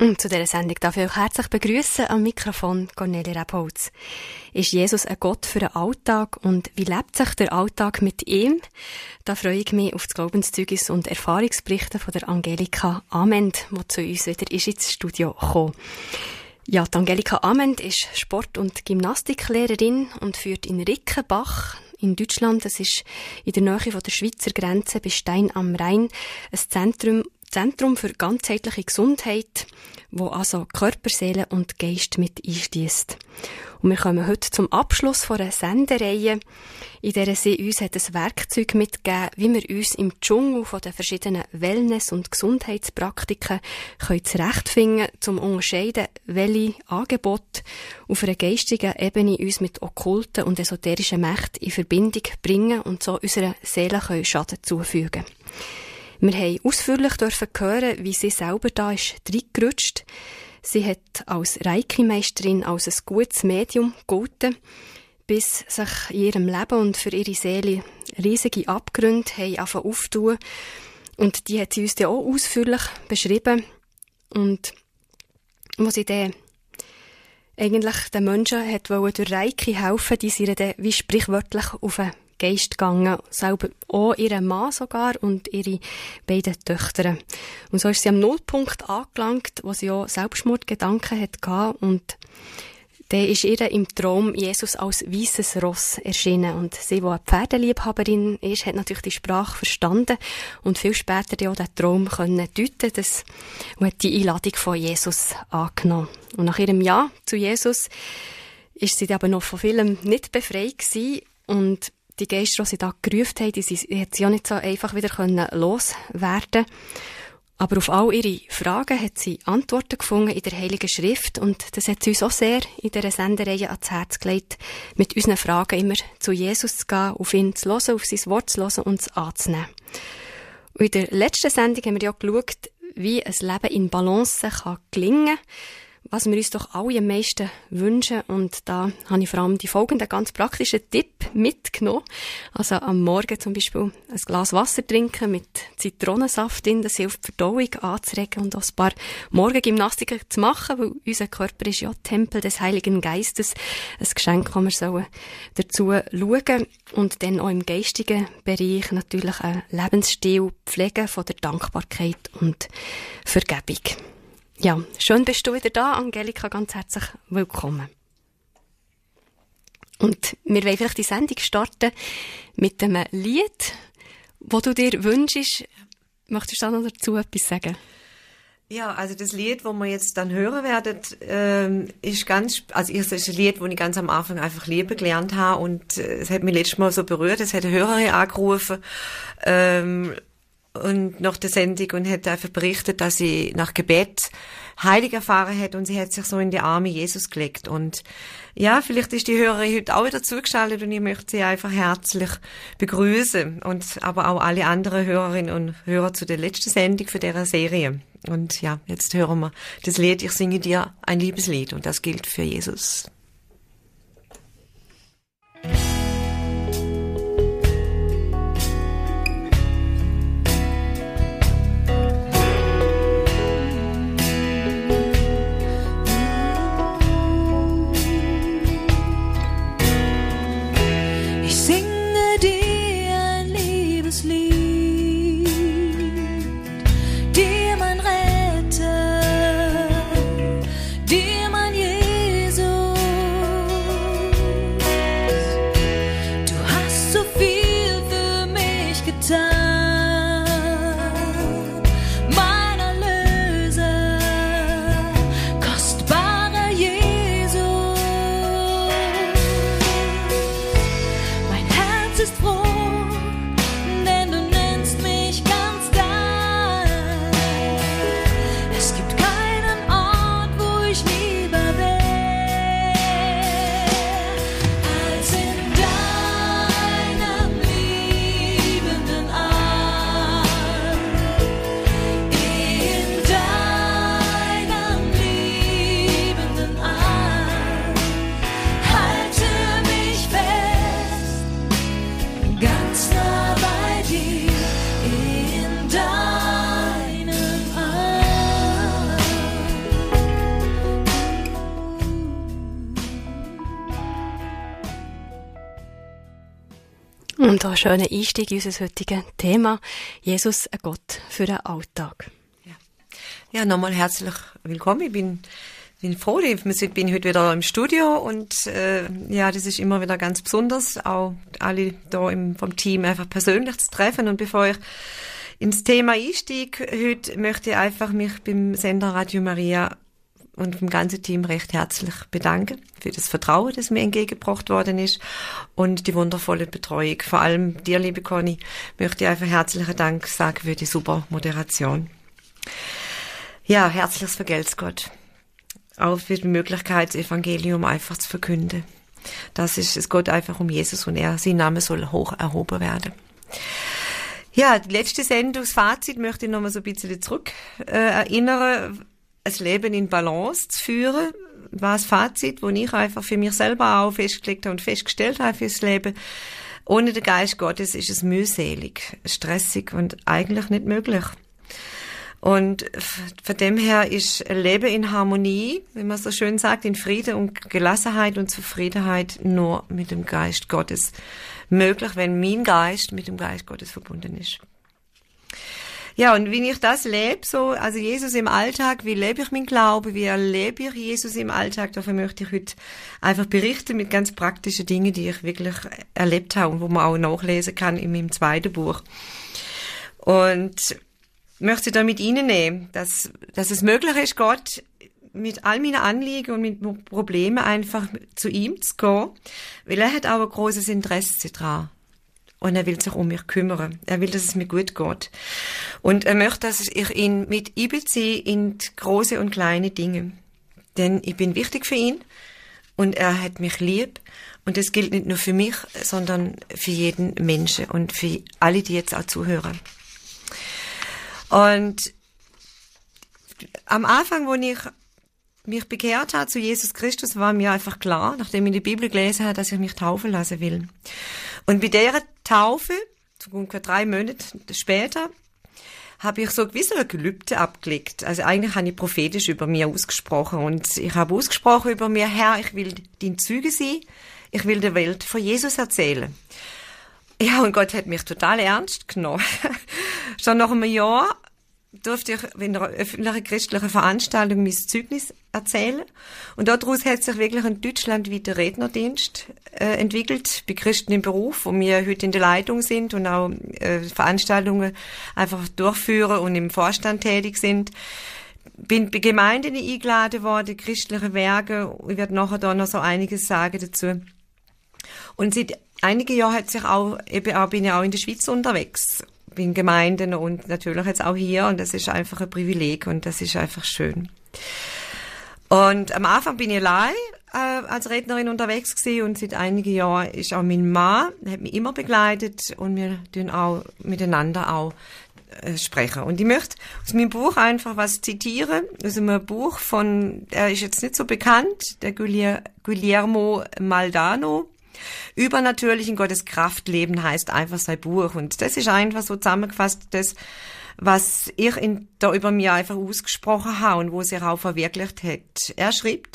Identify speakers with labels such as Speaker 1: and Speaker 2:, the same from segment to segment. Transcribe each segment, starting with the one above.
Speaker 1: Und zu dieser Sendung darf ich euch herzlich begrüßen am Mikrofon Cornelia Rebholz. Ist Jesus ein Gott für den Alltag und wie lebt sich der Alltag mit ihm? Da freue ich mich auf das Glaubenszeugnis und Erfahrungsberichte von der Angelika Amend, die zu uns wieder ist ins Studio gekommen. Ja, die Angelika Amend ist Sport- und Gymnastiklehrerin und führt in Rickenbach in Deutschland, das ist in der Nähe von der Schweizer Grenze bei Stein am Rhein, ein Zentrum Zentrum für ganzheitliche Gesundheit, wo also Körper, Seele und Geist mit einschließt. Und wir kommen heute zum Abschluss von einer Sendereihe, in der sie uns hat ein Werkzeug mitgegeben, wie wir uns im Dschungel von den verschiedenen Wellness- und Gesundheitspraktiken können zurechtfinden, zum unterscheiden, welche Angebote auf einer geistigen Ebene uns mit okkulten und esoterischen Mächten in Verbindung bringen und so unserer Seele können Schaden zufügen können. Wir haben ausführlich dürfen hören, wie sie selber da ist reingerutscht. Sie hat als Reiki-Meisterin als ein gutes Medium gegolten, bis sich in ihrem Leben und für ihre Seele riesige Abgründe haben. Und die hat sie uns dann auch ausführlich beschrieben. Und wo sie dann eigentlich den Menschen hat durch Reiki helfen, die sie dann wie sprichwörtlich auf einen Geist gegangen, selber auch ihren Mann sogar und ihre beiden Töchter. Und so ist sie am Nullpunkt angelangt, wo sie auch Selbstmordgedanken hatte und dann ist ihr im Traum Jesus als weißes Ross erschienen. Und sie, die eine Pferdeliebhaberin ist, hat natürlich die Sprache verstanden und viel später auch den Traum können deuten dass, und hat die Einladung von Jesus angenommen. Und nach ihrem Ja zu Jesus ist sie aber noch von vielem nicht befreit gewesen und die Geister, die sie da gerufen haben, die, die hat sie auch nicht so einfach wieder können loswerden. Aber auf all ihre Fragen hat sie Antworten gefunden in der Heiligen Schrift. Und das hat sie uns auch sehr in dieser Sendereihe ans Herz gelegt, mit unseren Fragen immer zu Jesus zu gehen, auf ihn zu hören, auf sein Wort zu hören und es anzunehmen. Und in der letzten Sendung haben wir ja geschaut, wie ein Leben in Balance kann gelingen kann was wir uns doch alle am meisten wünschen. Und da habe ich vor allem die folgenden ganz praktischen Tipp mitgenommen. Also am Morgen zum Beispiel ein Glas Wasser trinken mit Zitronensaft drin. Das hilft, die Verdauung anzuregen und auch ein paar Morgengymnastiken zu machen, weil unser Körper ist ja Tempel des Heiligen Geistes. Ein Geschenk, das wir sollen dazu schauen. Und dann auch im geistigen Bereich natürlich ein Lebensstil pflegen von der Dankbarkeit und Vergebung. Ja, schön bist du wieder da, Angelika, ganz herzlich willkommen. Und wir wollen vielleicht die Sendung starten mit einem Lied, wo du dir wünschst. Möchtest du da noch dazu etwas sagen?
Speaker 2: Ja, also das Lied, wo wir jetzt dann hören werden, ähm, ist ganz, also es ist ein Lied, wo ich ganz am Anfang einfach lieben gelernt habe und äh, es hat mich letztes Mal so berührt, es hat eine Hörerin angerufen ähm, und nach der Sendung und hat einfach berichtet, dass sie nach Gebet heilig erfahren hat und sie hat sich so in die Arme Jesus gelegt und ja, vielleicht ist die Hörerin heute auch wieder zugeschaltet und ich möchte sie einfach herzlich begrüßen und aber auch alle anderen Hörerinnen und Hörer zu der letzten Sendung für dieser Serie. Und ja, jetzt hören wir das Lied, ich singe dir ein Liebeslied und das gilt für Jesus.
Speaker 1: Schöner Einstieg in unser heutiges Thema. Jesus, ein Gott für den Alltag.
Speaker 2: Ja, ja nochmal herzlich willkommen. Ich bin, bin froh, ich bin heute wieder im Studio und äh, ja, das ist immer wieder ganz besonders, auch alle da im, vom Team einfach persönlich zu treffen. Und bevor ich ins Thema einstieg, heute möchte ich einfach mich beim Sender Radio Maria und dem ganzen Team recht herzlich bedanken für das Vertrauen, das mir entgegengebracht worden ist und die wundervolle Betreuung. Vor allem dir, liebe Conny, möchte ich einfach herzlichen Dank sagen für die super Moderation. Ja, herzliches Vergelt's Gott. Auch für die Möglichkeit, das Evangelium einfach zu verkünden. Das ist, es geht einfach um Jesus und er, sein Name soll hoch erhoben werden. Ja, die letzte Sendung, das Fazit möchte ich nochmal so ein bisschen zurück äh, erinnern, ein Leben in Balance zu führen, war das Fazit, wo ich einfach für mich selber auch festgelegt habe und festgestellt habe fürs Leben. Ohne den Geist Gottes ist es mühselig, stressig und eigentlich nicht möglich. Und von dem her ist ein Leben in Harmonie, wie man so schön sagt, in Frieden und Gelassenheit und Zufriedenheit nur mit dem Geist Gottes möglich, wenn mein Geist mit dem Geist Gottes verbunden ist. Ja, und wie ich das lebe, so, also Jesus im Alltag, wie lebe ich mein Glaube, wie erlebe ich Jesus im Alltag, davon möchte ich heute einfach berichten mit ganz praktischen Dingen, die ich wirklich erlebt habe und wo man auch nachlesen kann in meinem zweiten Buch. Und möchte da mit Ihnen nehmen, dass, dass es möglich ist, Gott mit all meinen Anliegen und mit Problemen einfach zu ihm zu gehen, weil er hat auch ein großes Interesse daran und er will sich um mich kümmern. Er will, dass es mir gut geht. Und er möchte, dass ich ihn mit einbeziehe in große und kleine Dinge. Denn ich bin wichtig für ihn und er hat mich lieb. Und das gilt nicht nur für mich, sondern für jeden Menschen und für alle, die jetzt auch zuhören. Und am Anfang, wo ich mich bekehrt habe zu Jesus Christus, war mir einfach klar, nachdem ich die Bibel gelesen habe, dass ich mich taufen lassen will. Und bei dieser Taufe, so ungefähr drei Monate später, habe ich so gewisse Gelübde abgelegt. Also eigentlich habe ich prophetisch über mir ausgesprochen und ich habe ausgesprochen über mir, Herr, ich will dein Züge sein, ich will der Welt von Jesus erzählen. Ja, und Gott hat mich total ernst genommen. Schon nach einem Jahr durfte ich in einer öffentlichen christlichen Veranstaltung mein Zeugnis erzählen. Und daraus hat sich wirklich ein deutschlandweiter Rednerdienst äh, entwickelt, bei Christen im Beruf, wo wir heute in der Leitung sind und auch äh, Veranstaltungen einfach durchführen und im Vorstand tätig sind. Bin bei Gemeinden eingeladen worden, christliche Werke. Ich werde nachher da noch so einiges sagen dazu. Und seit einigen Jahren hat sich auch, eben auch, bin ich auch in der Schweiz unterwegs in Gemeinden und natürlich jetzt auch hier und das ist einfach ein Privileg und das ist einfach schön. Und am Anfang bin ich allein äh, als Rednerin unterwegs gewesen und seit einigen Jahren ist auch mein Mann, hat mich immer begleitet und wir tun auch miteinander auch äh, sprechen. Und ich möchte aus meinem Buch einfach was zitieren, aus einem Buch von, er ist jetzt nicht so bekannt, der Guillermo Maldano, Übernatürlichen Gottes Kraft leben heißt einfach sein Buch. Und das ist einfach so zusammengefasst, das, was ich in, da über mir einfach ausgesprochen habe und wo sich auch verwirklicht hat. Er schrieb,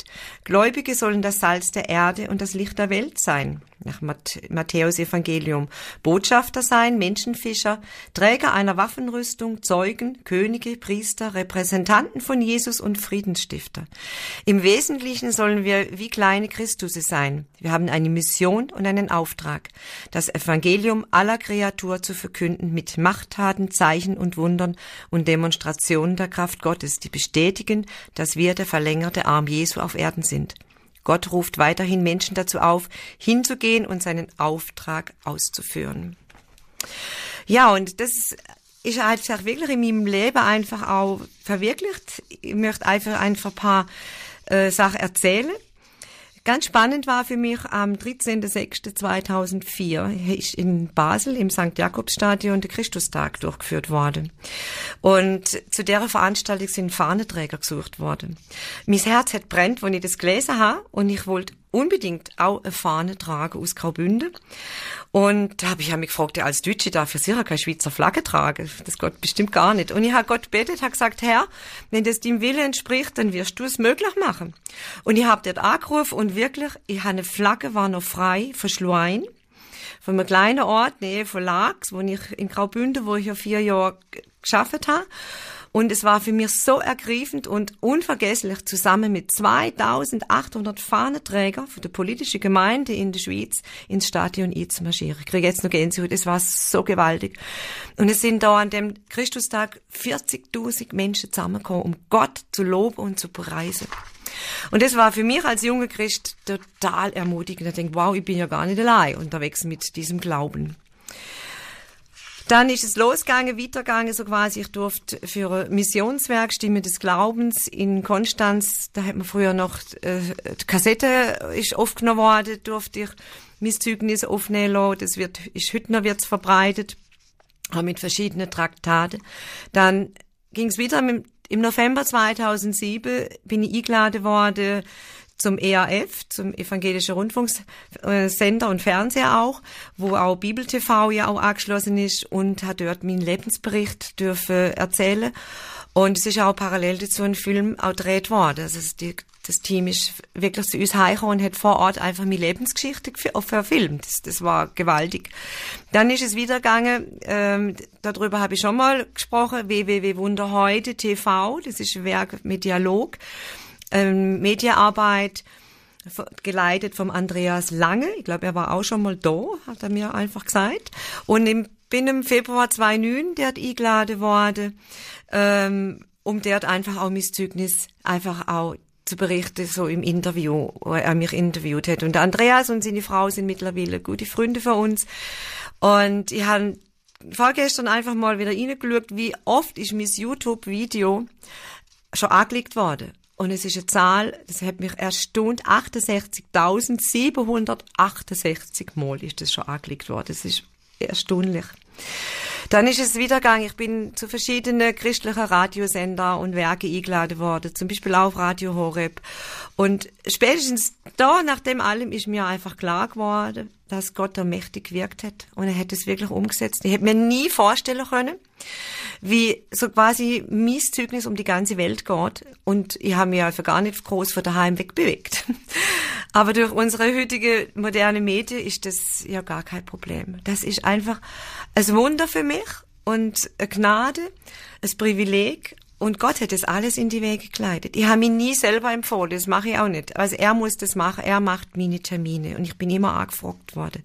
Speaker 2: Gläubige sollen das Salz der Erde und das Licht der Welt sein nach Matthäus Evangelium, Botschafter sein, Menschenfischer, Träger einer Waffenrüstung, Zeugen, Könige, Priester, Repräsentanten von Jesus und Friedensstifter. Im Wesentlichen sollen wir wie kleine Christusse sein. Wir haben eine Mission und einen Auftrag, das Evangelium aller Kreatur zu verkünden mit Machttaten, Zeichen und Wundern und Demonstrationen der Kraft Gottes, die bestätigen, dass wir der verlängerte Arm Jesu auf Erden sind. Gott ruft weiterhin Menschen dazu auf, hinzugehen und seinen Auftrag auszuführen. Ja, und das ist halt wirklich in meinem Leben einfach auch verwirklicht. Ich möchte einfach einfach ein paar äh, Sachen erzählen. Ganz spannend war für mich am 13.06.2004 ist in Basel im St. Jakobsstadion der Christustag durchgeführt worden. Und zu der Veranstaltung sind Fahnenträger gesucht worden. Mein Herz hat brennt, wenn ich das gelesen habe und ich wollte unbedingt auch eine Fahne tragen aus Graubünden. Und da habe ich mich gefragt, als Deutsche darf ich sicher keine Schweizer Flagge tragen. Das geht bestimmt gar nicht. Und ich habe Gott betet, habe gesagt, Herr, wenn das deinem Wille entspricht, dann wirst du es möglich machen. Und ich habe dort angerufen und wirklich, ich habe eine Flagge, war noch frei, verschlossen von einem kleinen Ort, Nähe von Lax, wo ich in Graubünden, wo ich ja vier Jahre geschafft habe. Und es war für mich so ergreifend und unvergesslich, zusammen mit 2800 Fahnenträgern von der politischen Gemeinde in der Schweiz ins Stadion einzumarschieren. Ich kriege jetzt noch Gänsehaut, es war so gewaltig. Und es sind da an dem Christustag 40.000 Menschen zusammengekommen, um Gott zu loben und zu preisen. Und das war für mich als junger Christ total ermutigend. Ich denke, wow, ich bin ja gar nicht allein unterwegs mit diesem Glauben. Dann ist es losgegangen, weitergegangen, so quasi. Ich durfte für ein Missionswerk Stimme des Glaubens in Konstanz, da hat man früher noch, äh, die Kassette ist aufgenommen worden, durfte ich mein Zeugnis aufnehmen lassen. Das wird, ist heute noch wird's verbreitet, auch mit verschiedenen Traktaten. Dann ging es wieder mit, im November 2007 bin ich eingeladen worden zum ERF, zum Evangelischen Rundfunksender und Fernseher auch, wo auch Bibel TV ja auch angeschlossen ist und hat dort meinen Lebensbericht dürfen erzählen. Und es ist auch parallel dazu ein Film auch gedreht worden. Also die, das Team ist wirklich zu uns heimgekommen und hat vor Ort einfach meine Lebensgeschichte verfilmt. Das, das war gewaltig. Dann ist es wieder gegangen, ähm, darüber habe ich schon mal gesprochen, www.wunderheute TV, das ist ein Werk mit Dialog ähm, Mediaarbeit geleitet vom Andreas Lange. Ich glaube, er war auch schon mal da, hat er mir einfach gesagt. Und im, bin im Februar 2009 dort eingeladen worden, ähm, um dort einfach auch mein Zeugnis einfach auch zu berichten, so im Interview, wo er mich interviewt hat. Und Andreas und seine Frau sind mittlerweile gute Freunde von uns. Und ich habe vorgestern einfach mal wieder reingeschaut, wie oft ist mein YouTube-Video schon angelegt worden. Und es ist eine Zahl, das hat mich erstaunt, 68.768 Mal ist das schon angelegt worden. Das ist erstaunlich. Dann ist es wieder gegangen. Ich bin zu verschiedenen christlichen Radiosender und Werke eingeladen worden, zum Beispiel auf Radio Horeb. Und spätestens da, nach dem allem, ist mir einfach klar geworden, dass Gott da mächtig gewirkt hat. Und er hat es wirklich umgesetzt. Ich hätte mir nie vorstellen können, wie so quasi mein Zeugnis um die ganze Welt geht. Und ich habe mich einfach gar nicht groß von daheim wegbewegt. Aber durch unsere heutige moderne Medien ist das ja gar kein Problem. Das ist einfach ein Wunder für mich und eine Gnade, ein Privileg und Gott hat das alles in die Wege gekleidet. Ich habe mich nie selber empfohlen, das mache ich auch nicht. Also er muss das machen, er macht meine Termine und ich bin immer angefragt worden.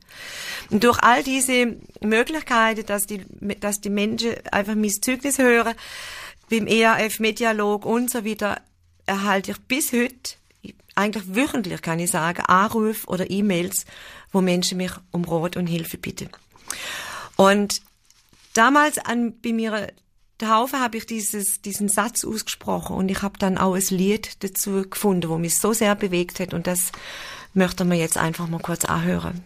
Speaker 2: Und durch all diese Möglichkeiten, dass die, dass die Menschen einfach mein Zeugnis hören, beim ERF Medialog und so weiter, erhalte ich bis heute, eigentlich wöchentlich kann ich sagen, Anrufe oder E-Mails, wo Menschen mich um Rat und Hilfe bitten. Und damals an, bei mir Taufe habe ich dieses, diesen Satz ausgesprochen und ich habe dann auch ein Lied dazu gefunden, wo mich so sehr bewegt hat und das möchte man jetzt einfach mal kurz anhören.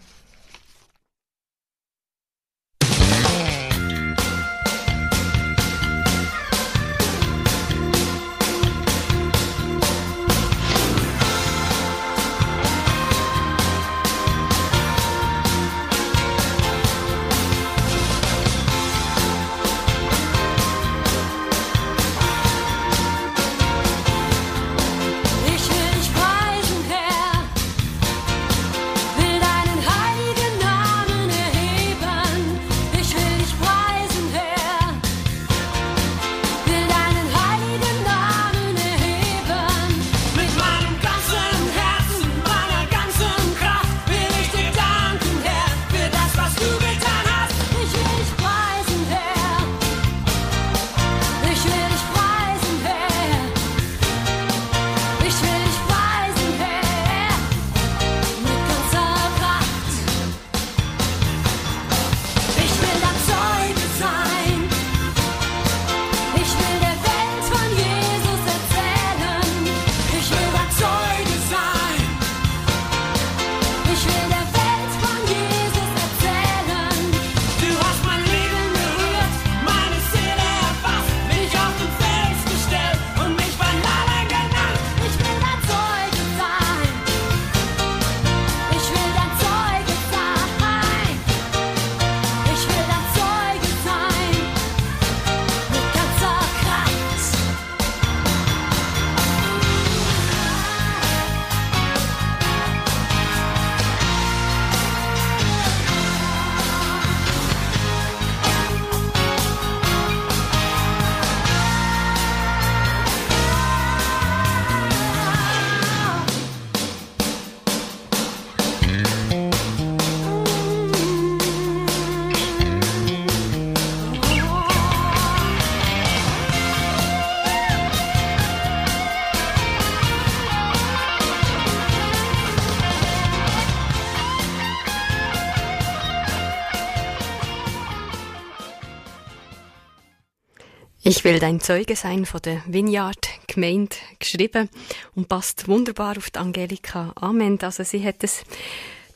Speaker 3: Ich will
Speaker 1: dein Zeuge sein von der Vineyard Gemeinde geschrieben und passt wunderbar auf die Angelika Amen. Also sie hat es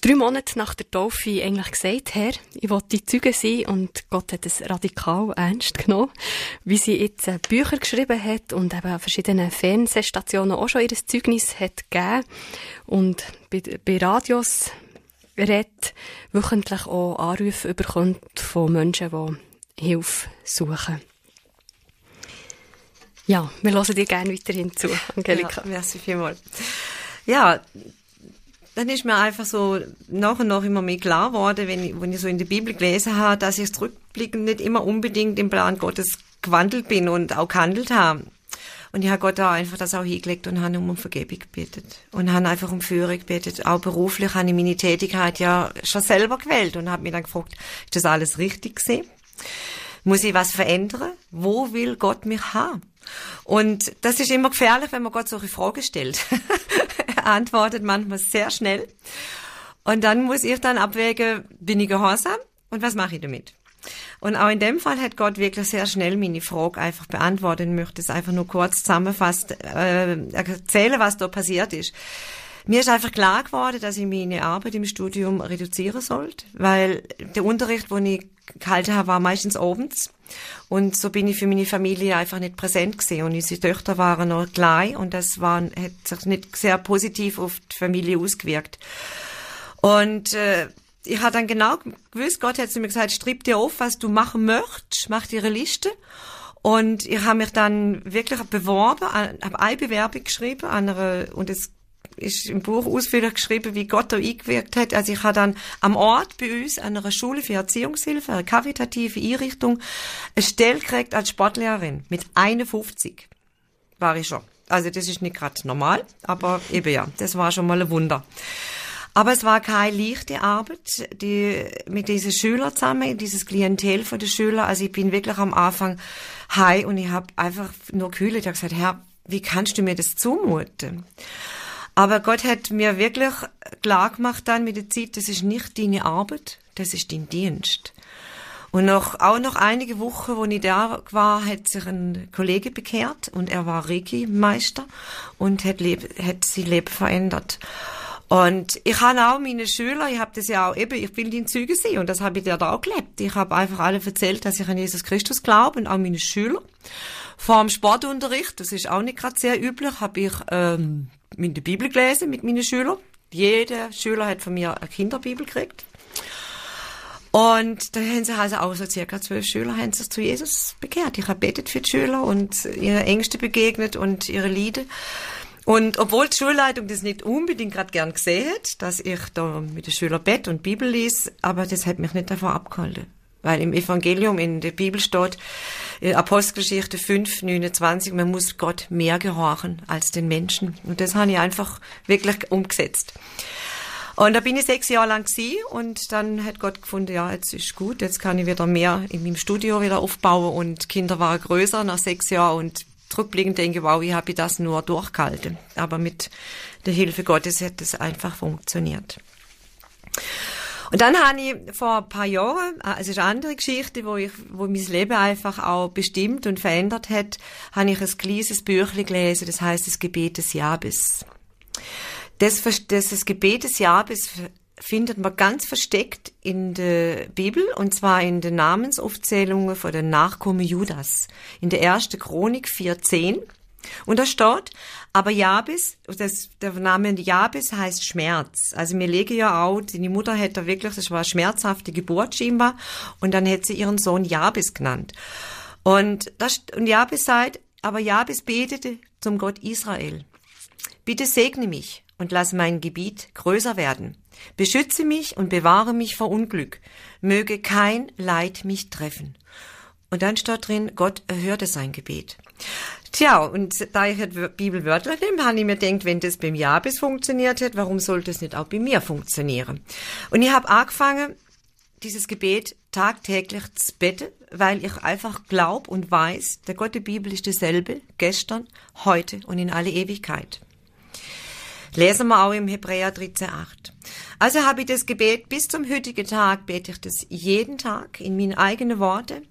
Speaker 1: drei Monate nach der Taufe eigentlich gesagt, Herr, ich will die Zeuge sein und Gott hat es radikal ernst genommen, wie sie jetzt äh, Bücher geschrieben hat und eben an verschiedenen Fernsehstationen auch schon ihr Zeugnis hat gegeben und bei, bei Radios redet, wöchentlich auch Anrufe bekommt von Menschen, die Hilfe suchen. Ja, wir hören dir gerne weiterhin zu, Angelika.
Speaker 2: Ja, merci vielmals. Ja, dann ist mir einfach so nach und nach immer mehr klar geworden, wenn ich, wenn ich so in der Bibel gelesen habe, dass ich zurückblickend nicht immer unbedingt im Plan Gottes gewandelt bin und auch gehandelt habe. Und ich habe Gott auch einfach das auch hingelegt und habe um Vergebung gebetet. Und habe einfach um Führung gebetet. Auch beruflich habe ich meine Tätigkeit ja schon selber gewählt und habe mich dann gefragt, ist das alles richtig gesehen? Muss ich was verändern? Wo will Gott mich haben? Und das ist immer gefährlich, wenn man Gott solche Fragen stellt. er antwortet manchmal sehr schnell. Und dann muss ich dann abwägen, bin ich gehorsam und was mache ich damit? Und auch in dem Fall hat Gott wirklich sehr schnell meine Frage einfach beantwortet. Ich möchte es einfach nur kurz zusammenfassen, äh, erzählen, was da passiert ist. Mir ist einfach klar geworden, dass ich meine Arbeit im Studium reduzieren sollte, weil der Unterricht, den ich gehalten war meistens abends. Und so bin ich für meine Familie einfach nicht präsent gesehen. Und unsere Töchter waren noch klein und das war, hat sich nicht sehr positiv auf die Familie ausgewirkt. Und äh, ich habe dann genau gewusst, Gott hat zu mir gesagt, strib dir auf, was du machen möchtest, mach dir eine Liste. Und ich habe mich dann wirklich beworben, habe eine Bewerbung geschrieben an einer, und es ist im Buch ausführlich geschrieben, wie Gott da eingewirkt hat. Also ich habe dann am Ort bei uns an einer Schule für Erziehungshilfe, eine karitative Einrichtung, eine Stelle gekriegt als Sportlehrerin mit 51. War ich schon. Also das ist nicht gerade normal, aber eben ja, das war schon mal ein Wunder. Aber es war keine leichte Arbeit, die, mit diesen Schülern zusammen, dieses Klientel von den Schülern. Also ich bin wirklich am Anfang high und ich habe einfach nur kühl. Ich habe gesagt, Herr, wie kannst du mir das zumuten? Aber Gott hat mir wirklich klar gemacht dann mit der Zeit, das ist nicht deine Arbeit, das ist dein Dienst. Und noch, auch noch einige Wochen, wo ich da war, hat sich ein Kollege bekehrt und er war Reiki-Meister und hat, hat sein Leben verändert. Und ich habe auch meine Schüler, ich habe das ja auch eben, ich will in Züge sehen und das habe ich da auch gelebt. Ich habe einfach alle erzählt, dass ich an Jesus Christus glaube und auch meine Schüler. Vor dem Sportunterricht, das ist auch nicht gerade sehr üblich, habe ich ähm, in der Bibel gelesen mit meinen Schülern. Jeder Schüler hat von mir eine Kinderbibel gekriegt. Und da haben sich also auch so circa zwölf Schüler haben sich zu Jesus bekehrt. Ich habe betet für die Schüler und ihre Ängste begegnet und ihre Lieder. Und obwohl die Schulleitung das nicht unbedingt gerade gern gesehen hat, dass ich da mit den Schülern Bett und Bibel lies, aber das hat mich nicht davon abgehalten. Weil im Evangelium in der Bibel steht, äh, Apostelgeschichte 5, 29, man muss Gott mehr gehorchen als den Menschen. Und das habe ich einfach wirklich umgesetzt. Und da bin ich sechs Jahre lang gewesen und dann hat Gott gefunden, ja, jetzt ist gut, jetzt kann ich wieder mehr in meinem Studio wieder aufbauen und Kinder waren größer nach sechs Jahren und rückblickend denke, wow, wie habe ich das nur durchgehalten. Aber mit der Hilfe Gottes hat es einfach funktioniert. Und dann habe ich vor ein paar Jahren, ist eine andere Geschichte, wo ich, wo mein Leben einfach auch bestimmt und verändert hat, habe ich ein kleines Büchlein gelesen, das heißt das Gebet des Jabes. Das, das, das Gebet des Jabes findet man ganz versteckt in der Bibel, und zwar in den Namensaufzählungen von den Nachkommen Judas. In der ersten Chronik 4.10. Und da steht, aber Jabes, das, der Name Jabes heißt Schmerz. Also mir lege ja auch, die Mutter hätte wirklich, das war eine schmerzhafte Geburt scheinbar, und dann hätte sie ihren Sohn Jabes genannt. Und, das, und Jabes sagt, aber Jabes betete zum Gott Israel. Bitte segne mich und lass mein Gebiet größer werden. Beschütze mich und bewahre mich vor Unglück. Möge kein Leid mich treffen. Und dann steht drin, Gott erhörte sein Gebet. Tja, und da ich die Bibel wörtlich nehme, habe ich mir gedacht, wenn das beim Jabes funktioniert hat, warum sollte es nicht auch bei mir funktionieren? Und ich habe angefangen, dieses Gebet tagtäglich zu beten, weil ich einfach glaube und weiß, der Gott der Bibel ist derselbe, gestern, heute und in alle Ewigkeit. Lesen wir auch im Hebräer 13,8. Also habe ich das Gebet bis zum heutigen Tag, bete ich das jeden Tag in meine eigenen Worte.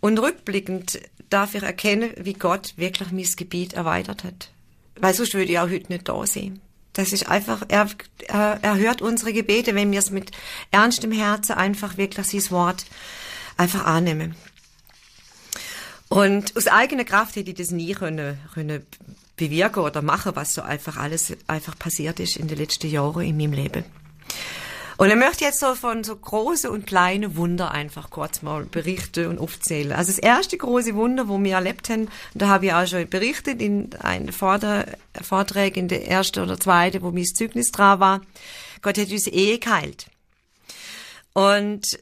Speaker 2: Und rückblickend darf ich erkennen, wie Gott wirklich mein Gebiet erweitert hat. Weil sonst würde ich auch heute nicht da sein. Das ist einfach, er, er hört unsere Gebete, wenn wir es mit ernstem Herzen einfach wirklich sein Wort einfach annehmen. Und aus eigener Kraft hätte ich das nie können, können bewirken oder machen, was so einfach alles einfach passiert ist in den letzten Jahren in meinem Leben. Und ich möchte jetzt so von so große und kleine Wunder einfach kurz mal berichten und aufzählen. Also das erste große Wunder, wo wir erlebt haben, da habe ich auch schon berichtet in einem Vortrag in der ersten oder zweiten, wo mein Zeugnis dran war. Gott hat unsere Ehe geheilt. Und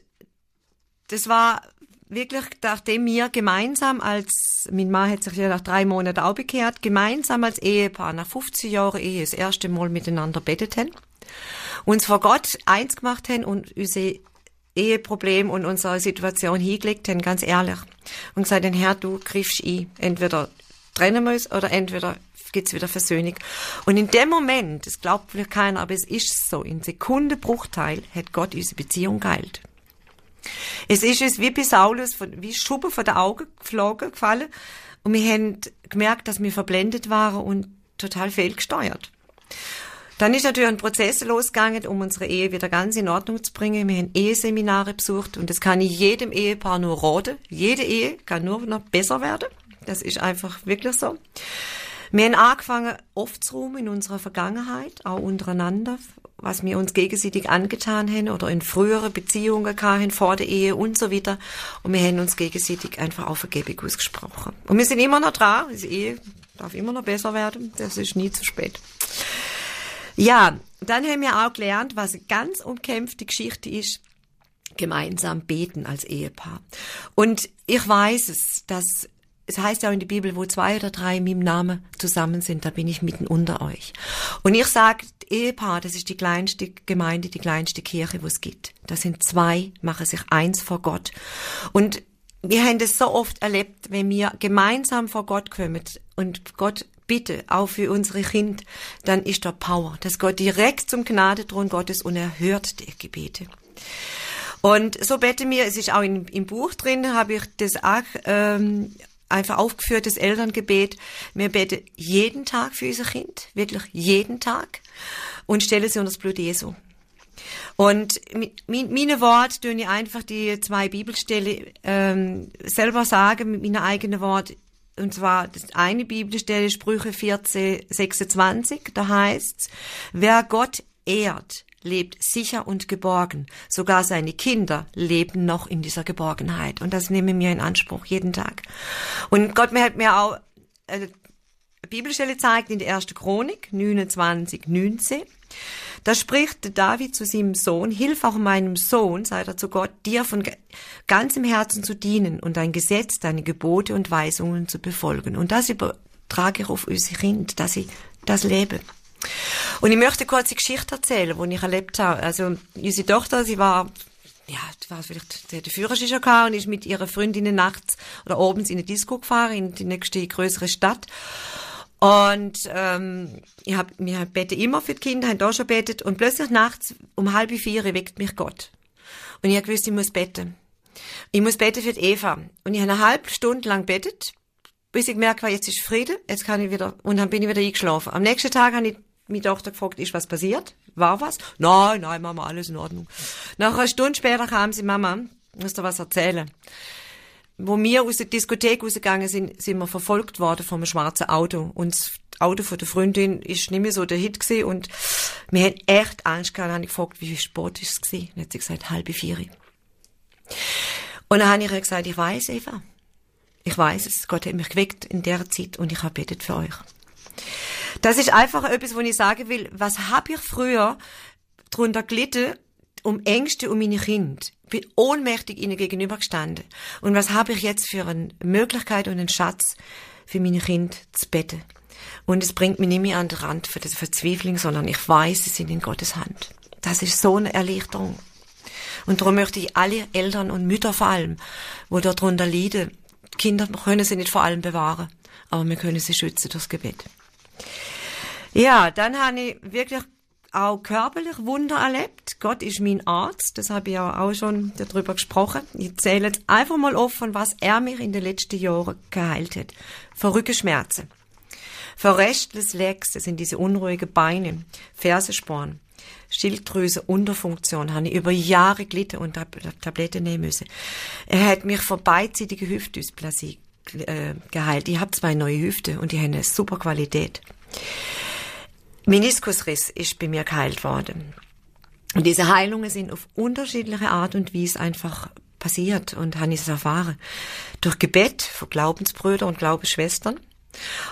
Speaker 2: das war wirklich, nachdem wir gemeinsam als, mein Mann hat sich ja nach drei Monaten auch bekehrt, gemeinsam als Ehepaar nach 50 Jahren Ehe das erste Mal miteinander haben, uns vor Gott eins gemacht haben und unsere Eheproblem und unsere Situation hingelegt haben, ganz ehrlich. Und gesagt haben, Herr, du griffst ein. Entweder trennen wir uns oder entweder gibt's wieder Versöhnung. Und in dem Moment, das glaubt vielleicht keiner, aber es ist so, in Sekundenbruchteil hat Gott unsere Beziehung geheilt. Es ist uns wie bei Saulus, wie Schuppen von den Augen geflogen, gefallen. Und wir haben gemerkt, dass wir verblendet waren und total fehlgesteuert. Dann ist natürlich ein Prozess losgegangen, um unsere Ehe wieder ganz in Ordnung zu bringen. Wir haben Eheseminare besucht und das kann ich jedem Ehepaar nur raten. Jede Ehe kann nur noch besser werden. Das ist einfach wirklich so. Wir haben angefangen, oft zu ruhen in unserer Vergangenheit, auch untereinander, was wir uns gegenseitig angetan haben oder in frühere Beziehungen hatten, vor der Ehe und so weiter. Und wir haben uns gegenseitig einfach auf Vergebung ausgesprochen. Und wir sind immer noch dran. Die Ehe darf immer noch besser werden. Das ist nie zu spät. Ja, dann haben wir auch gelernt, was eine ganz umkämpfte Geschichte ist, gemeinsam beten als Ehepaar. Und ich weiß es, dass es heißt ja auch in der Bibel, wo zwei oder drei in meinem Namen zusammen sind, da bin ich mitten unter euch. Und ich sage, Ehepaar, das ist die kleinste Gemeinde, die kleinste Kirche, wo es gibt. Das sind zwei, machen sich eins vor Gott. Und wir haben das so oft erlebt, wenn wir gemeinsam vor Gott kommen und Gott bitte, auch für unsere Kinder, dann ist da Power, dass Gott direkt zum Gnadethron Gottes und er hört die Gebete. Und so bete mir, es ist auch in, im Buch drin, habe ich das auch ähm, einfach aufgeführt, das Elterngebet. Wir beten jeden Tag für unser Kind, wirklich jeden Tag und stellen sie unter das Blut Jesu. Und meine Worte tun ich einfach die zwei Bibelstelle ähm, selber sagen mit meinen eigenen Worten. Und zwar das eine Bibelstelle Sprüche 14, 26, da heißt wer Gott ehrt, lebt sicher und geborgen. Sogar seine Kinder leben noch in dieser Geborgenheit. Und das nehme mir in Anspruch jeden Tag. Und Gott hat mir auch eine Bibelstelle zeigt in der 1. Chronik 29, 19. Da spricht David zu seinem Sohn, hilf auch meinem Sohn, sei er zu Gott, dir von ganzem Herzen zu dienen und dein Gesetz, deine Gebote und Weisungen zu befolgen. Und das übertrage ich auf unsere Kinder, dass sie das leben. Und ich möchte kurz die Geschichte erzählen, die ich erlebt habe. Also, unsere Tochter, sie war, ja, die war vielleicht, die hat den Führerschein schon gehabt und ist mit ihrer Freundin nachts oder abends in eine Disco gefahren, in die nächste größere Stadt. Und ähm, ich hab, wir beten immer für die Kinder, haben da schon betet und plötzlich nachts um halb vier weckt mich Gott. Und ich habe gewusst, ich muss beten. Ich muss beten für die Eva. Und ich habe eine halbe Stunde lang betet, bis ich gemerkt habe, jetzt ist Friede, jetzt kann ich wieder, und dann bin ich wieder eingeschlafen. Am nächsten Tag habe ich meine Tochter gefragt, ist was passiert? War was? Nein, nein, Mama, alles in Ordnung. Nach einer Stunde später kam sie, Mama, muss dir was erzählen. Wo wir aus der Diskothek rausgegangen sind, sind wir verfolgt worden vom schwarzen Auto. Und das Auto von der Freundin ist nicht mehr so der Hit gewesen und wir hatten echt Angst gehabt. Dann habe ich gefragt, wie viel Sport ist es gewesen? Dann hat sie gesagt, halbe vier. Und dann habe ich ihr gesagt, ich weiß, Eva. Ich weiß es. Gott hat mich geweckt in der Zeit und ich habe betet für euch. Das ist einfach etwas, wo ich sagen will, was habe ich früher drunter gelitten, um Ängste um meine Kinder. Bin ohnmächtig ihnen gegenübergestanden. Und was habe ich jetzt für eine Möglichkeit und einen Schatz für meine Kinder zu beten? Und es bringt mich nicht mehr an den Rand für das Verzweiflung, sondern ich weiß, sie sind in Gottes Hand. Das ist so eine Erleichterung. Und darum möchte ich alle Eltern und Mütter vor allem, wo darunter leiden, Kinder können sie nicht vor allem bewahren, aber wir können sie schützen durchs Gebet. Ja, dann habe ich wirklich auch körperlich Wunder erlebt. Gott ist mein Arzt, das habe ich ja auch schon darüber gesprochen. Ich zähle jetzt einfach mal auf, von was er mich in den letzten Jahren geheilt hat. Von Rückenschmerzen, von Restless Legs, das sind diese unruhigen Beine, Fersensporn, Schilddrüse, Unterfunktion, habe ich über Jahre gelitten und Tabletten nehmen müssen. Er hat mich vor beidseitige Hüftdysplasie äh, geheilt. Ich habe zwei neue Hüfte und die haben eine super Qualität. Meniskusriss ist bei mir geheilt worden. Und diese Heilungen sind auf unterschiedliche Art und Weise einfach passiert und habe ich es erfahren. Durch Gebet von Glaubensbrüdern und Glaubensschwestern.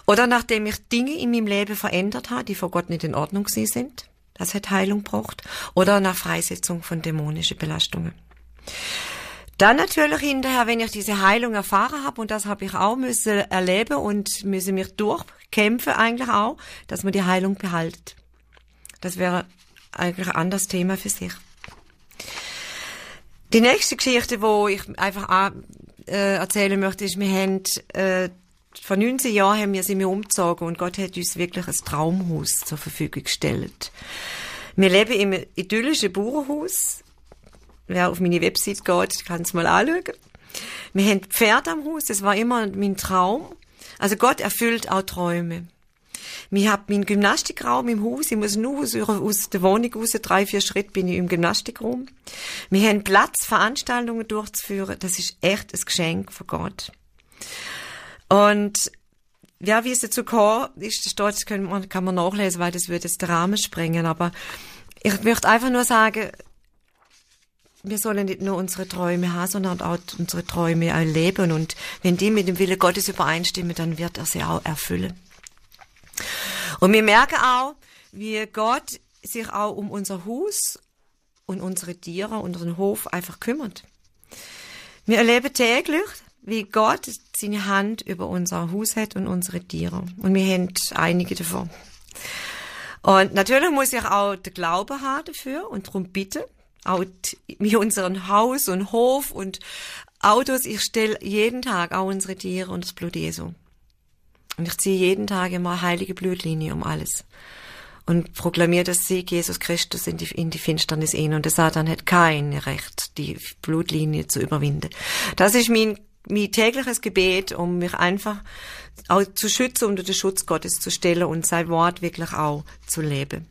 Speaker 2: Oder nachdem ich Dinge in meinem Leben verändert habe, die vor Gott nicht in Ordnung sind. Das hat Heilung braucht. Oder nach Freisetzung von dämonischen Belastungen. Dann natürlich hinterher, wenn ich diese Heilung erfahren habe, und das habe ich auch müssen erleben und müssen mich durchkämpfen eigentlich auch, dass man die Heilung behaltet. Das wäre eigentlich ein anderes Thema für sich. Die nächste Geschichte, wo ich einfach äh, erzählen möchte, ist, wir haben äh, vor 19 Jahren haben wir sind wir umgezogen und Gott hat uns wirklich ein Traumhaus zur Verfügung gestellt. Wir leben im idyllischen Bauernhaus wer auf meine Website geht, kann es mal anschauen. Wir haben Pferde am Haus, das war immer mein Traum. Also Gott erfüllt auch Träume. Wir haben meinen Gymnastikraum im Haus. Ich muss nur aus, aus der Wohnung raus, drei, vier Schritte bin ich im Gymnastikraum. Wir haben Platz, Veranstaltungen durchzuführen. Das ist echt ein Geschenk von Gott. Und ja, wie es dazu kam, ist, das steht, kann man, kann man nachlesen, weil das würde jetzt den Rahmen sprengen. Aber ich möchte einfach nur sagen, wir sollen nicht nur unsere Träume haben, sondern auch unsere Träume erleben. Und wenn die mit dem Wille Gottes übereinstimmen, dann wird er sie auch erfüllen. Und wir merken auch, wie Gott sich auch um unser Haus und unsere Tiere, unseren Hof einfach kümmert. Wir erleben täglich, wie Gott seine Hand über unser Haus hat und unsere Tiere. Und wir haben einige davon. Und natürlich muss ich auch den Glauben haben dafür und darum bitten, wie unseren Haus und Hof und Autos. Ich stelle jeden Tag auch unsere Tiere und das Blut Jesu. Und ich ziehe jeden Tag immer heilige Blutlinie um alles. Und proklamiere das Sieg Jesus Christus in die, in die Finsternis in. Und der Satan hat kein Recht, die Blutlinie zu überwinden. Das ist mein, mein tägliches Gebet, um mich einfach auch zu schützen, unter den Schutz Gottes zu stellen und sein Wort wirklich auch zu leben.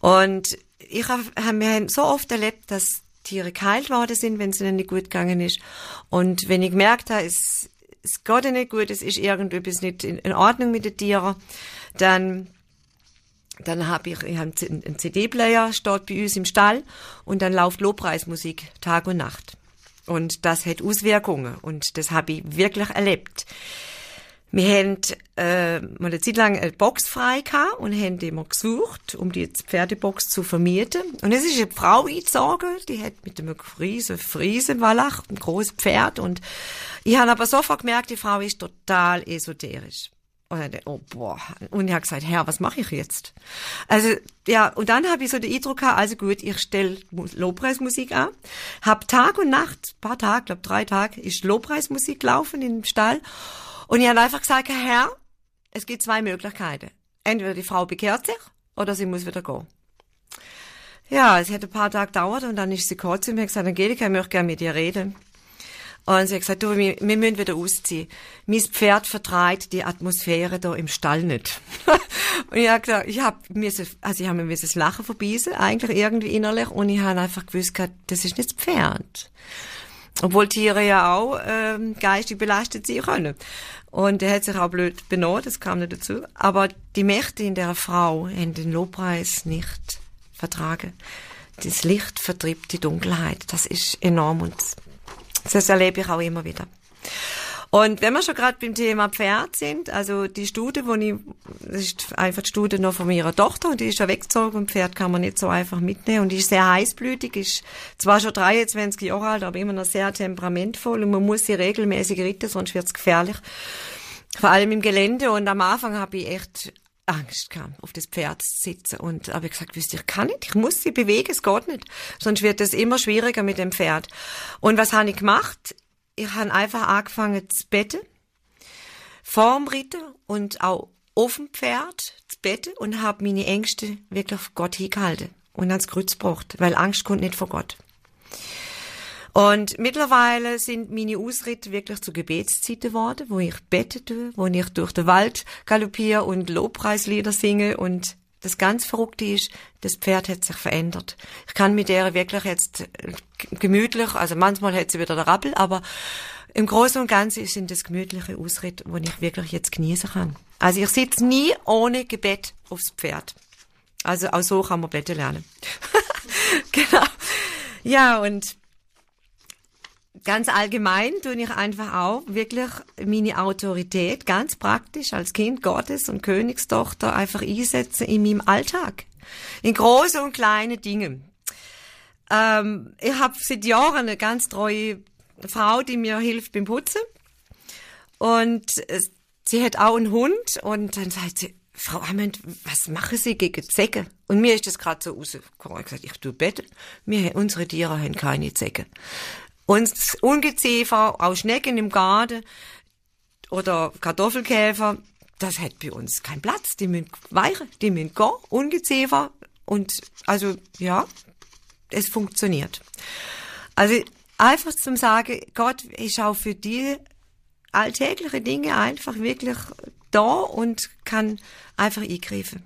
Speaker 2: Und ich habe wir haben so oft erlebt, dass Tiere geheilt worden sind, wenn es ihnen nicht gut gegangen ist. Und wenn ich gemerkt habe, es, es geht ihnen nicht gut, es ist irgendetwas nicht in, in Ordnung mit den Tieren, dann dann habe ich, ich hab einen CD-Player, steht bei uns im Stall und dann läuft Lobpreismusik Tag und Nacht. Und das hat Auswirkungen und das habe ich wirklich erlebt. Wir haben äh, mal eine Zeit lang eine Box frei gehabt und haben immer gesucht, um die Pferdebox zu vermieten. Und es ist eine Frau eingezogen, die hat mit einem riesen Friesenwallach, ein großes Pferd. Und ich habe aber sofort gemerkt, die Frau ist total esoterisch. Und, dann, oh, boah. und ich habe gesagt, Herr, was mache ich jetzt? Also, ja, und dann habe ich so den Eindruck gehabt, also gut, ich stelle Lobpreismusik an, hab Tag und Nacht, paar Tage, glaube drei Tage, ist Lobpreismusik laufen im Stall. Und ich habe einfach gesagt, Herr, es gibt zwei Möglichkeiten. Entweder die Frau bekehrt sich oder sie muss wieder gehen. Ja, es hat ein paar Tage gedauert und dann ist sie kurz zu mir gesagt, Angelika, ich möchte gerne mit dir reden. Und sie hat gesagt, du, wir, wir müssen wieder ausziehen. Mein Pferd vertreibt die Atmosphäre da im Stall nicht. und ich habe gesagt, ich habe mir, also ich habe mir das Lachen verbissen, eigentlich irgendwie innerlich, und ich habe einfach gewusst, das ist nicht das Pferd. Obwohl Tiere ja auch ähm, geistig belastet sein können. Und er hat sich auch blöd benommen, das kam nicht dazu. Aber die Mächte in der Frau haben den Lobpreis nicht vertragen. Das Licht vertrieb die Dunkelheit. Das ist enorm und das erlebe ich auch immer wieder. Und wenn wir schon gerade beim Thema Pferd sind, also die Studie, wo ich, das ist einfach die Studie noch von ihrer Tochter und die ist ja weggezogen und Pferd kann man nicht so einfach mitnehmen und die ist sehr heißblütig, ist zwar schon 23 Jahre alt, aber immer noch sehr temperamentvoll und man muss sie regelmäßig ritten, sonst wird's gefährlich. Vor allem im Gelände und am Anfang habe ich echt Angst gehabt, auf das Pferd zu sitzen. Und habe ich gesagt, wisst ihr, ich kann nicht, ich muss sie bewegen, es geht nicht. Sonst wird es immer schwieriger mit dem Pferd. Und was habe ich gemacht? Ich habe einfach angefangen zu betten, vorm Ritten und auch auf dem Pferd, das Bett und habe meine Ängste wirklich auf Gott hingehalten und ans Kreuz gebracht, weil Angst kommt nicht vor Gott. Und mittlerweile sind meine Ausritte wirklich zu Gebetszeiten geworden, wo ich bete, wo ich durch den Wald galoppiere und Lobpreislieder singe und das ganz Verrückte ist, das Pferd hat sich verändert. Ich kann mit der wirklich jetzt gemütlich, also manchmal hat sie wieder der Rappel, aber im Großen und Ganzen sind das gemütliche Ausritte, wo ich wirklich jetzt genießen kann. Also ich sitze nie ohne Gebet aufs Pferd. Also auch so kann man beten lernen. genau. Ja, und ganz allgemein tue ich einfach auch wirklich meine Autorität ganz praktisch als Kind Gottes und Königstochter einfach einsetzen in meinem Alltag. In großen und kleinen Dingen. Ähm, ich habe seit Jahren eine ganz treue Frau, die mir hilft beim Putzen. Und äh, sie hat auch einen Hund und dann sagt sie, Frau Hammond, was machen Sie gegen Zecken? Und mir ist das gerade so rausgekommen. Ich gesagt, ich tu Bett. Wir, unsere Tiere haben keine Zecken. Und Ungeziefer, auch Schnecken im Garten oder Kartoffelkäfer, das hat bei uns keinen Platz. Die müssen weichen, die müssen gehen, Ungeziefer. Und also, ja, es funktioniert. Also einfach zum sagen, Gott ist auch für die alltägliche Dinge einfach wirklich da und kann einfach eingreifen.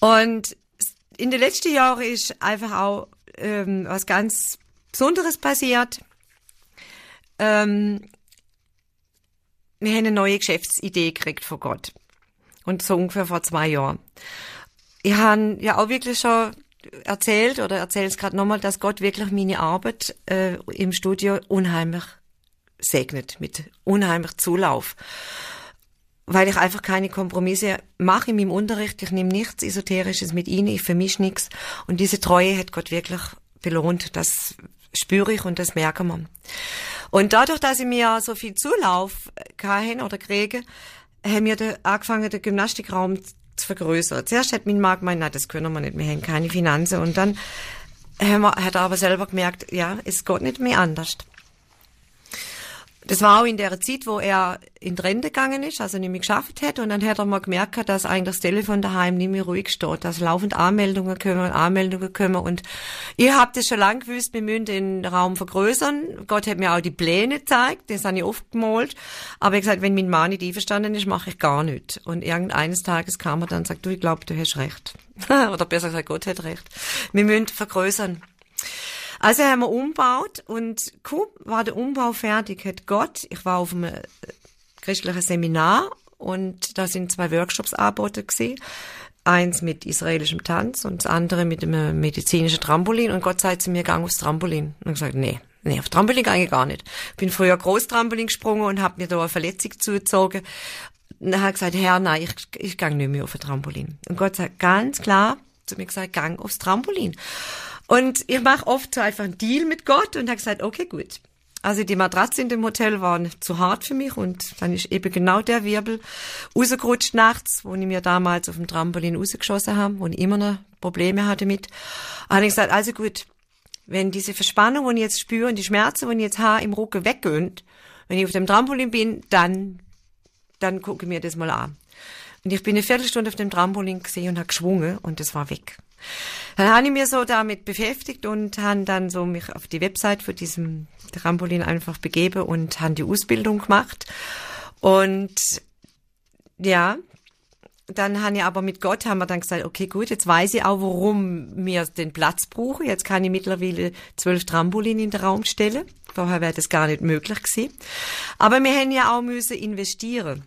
Speaker 2: Und in den letzten Jahren ist einfach auch ähm, was ganz Besonderes passiert. Ähm, wir haben eine neue Geschäftsidee gekriegt von Gott. Und so ungefähr vor zwei Jahren. Ich habe ja auch wirklich schon erzählt oder erzähle es gerade nochmal, dass Gott wirklich meine Arbeit äh, im Studio unheimlich segnet, mit unheimlich Zulauf. Weil ich einfach keine Kompromisse mache in meinem Unterricht. Ich nehme nichts Esoterisches mit ihnen, ich vermische nichts. Und diese Treue hat Gott wirklich belohnt. Das spüre ich und das merken wir. Und dadurch, dass ich mir so viel Zulauf kann oder kriege, haben wir angefangen, den Gymnastikraum zu vergrößern. Zuerst hat mein Mann gemeint, nein, das können wir nicht, wir haben keine Finanzen. Und dann haben wir, hat er aber selber gemerkt, ja, es geht nicht mehr anders. Das war auch in der Zeit, wo er in die Rente gegangen ist, also nicht mehr geschafft hat. Und dann hat er mal gemerkt, dass eigentlich das Telefon daheim nicht mehr ruhig steht, dass laufend Anmeldungen kommen und Anmeldungen kommen. Und ich habe das schon lange gewusst, wir müssen den Raum vergrößern. Gott hat mir auch die Pläne gezeigt, das habe ich oft gemalt. Aber ich gesagt, wenn mein Mann nicht einverstanden ist, mache ich gar nichts. Und irgendeines Tages kam er dann und sagt, du, ich glaube, du hast recht. Oder besser gesagt, Gott hat recht. Wir müssen vergrößern. Also haben wir umgebaut und kaum war der Umbau fertig, hat Gott, ich war auf einem äh, christlichen Seminar und da sind zwei Workshops angeboten gewesen. Eins mit israelischem Tanz und das andere mit einem medizinischen Trampolin. Und Gott sagt zu mir, gang aufs Trampolin. Und ich gesagt, nee, nee, auf Trampolin gehe ich gar nicht. Bin früher Großtrampolin gesprungen und habe mir da eine Verletzung zugezogen. Dann hat er gesagt, Herr, nein, ich, ich gang nicht mehr auf ein Trampolin. Und Gott sagt ganz klar zu mir gesagt, gang aufs Trampolin. Und ich mache oft einfach einen Deal mit Gott und habe gesagt, okay, gut. Also die Matratze in dem Hotel war zu hart für mich und dann ist eben genau der Wirbel rausgerutscht nachts, wo ich mir damals auf dem Trampolin rausgeschossen habe, wo ich immer noch Probleme hatte mit. Und habe ich gesagt, also gut, wenn diese Verspannung, die ich jetzt spüre und die Schmerzen, die ich jetzt habe, im Rücken weggehen, wenn ich auf dem Trampolin bin, dann, dann gucke ich mir das mal an. Und ich bin eine Viertelstunde auf dem Trampolin gesehen und habe geschwungen und das war weg. Dann habe ich mir so damit beschäftigt und habe dann so mich auf die Website für diesem Trampolin einfach begeben und habe die Ausbildung gemacht. Und ja, dann habe ich aber mit Gott haben wir dann gesagt, okay, gut, jetzt weiß ich auch, warum wir den Platz brauchen. Jetzt kann ich mittlerweile zwölf Trampolin in den Raum stellen. Vorher wäre das gar nicht möglich gewesen. Aber wir haben ja auch müssen investieren.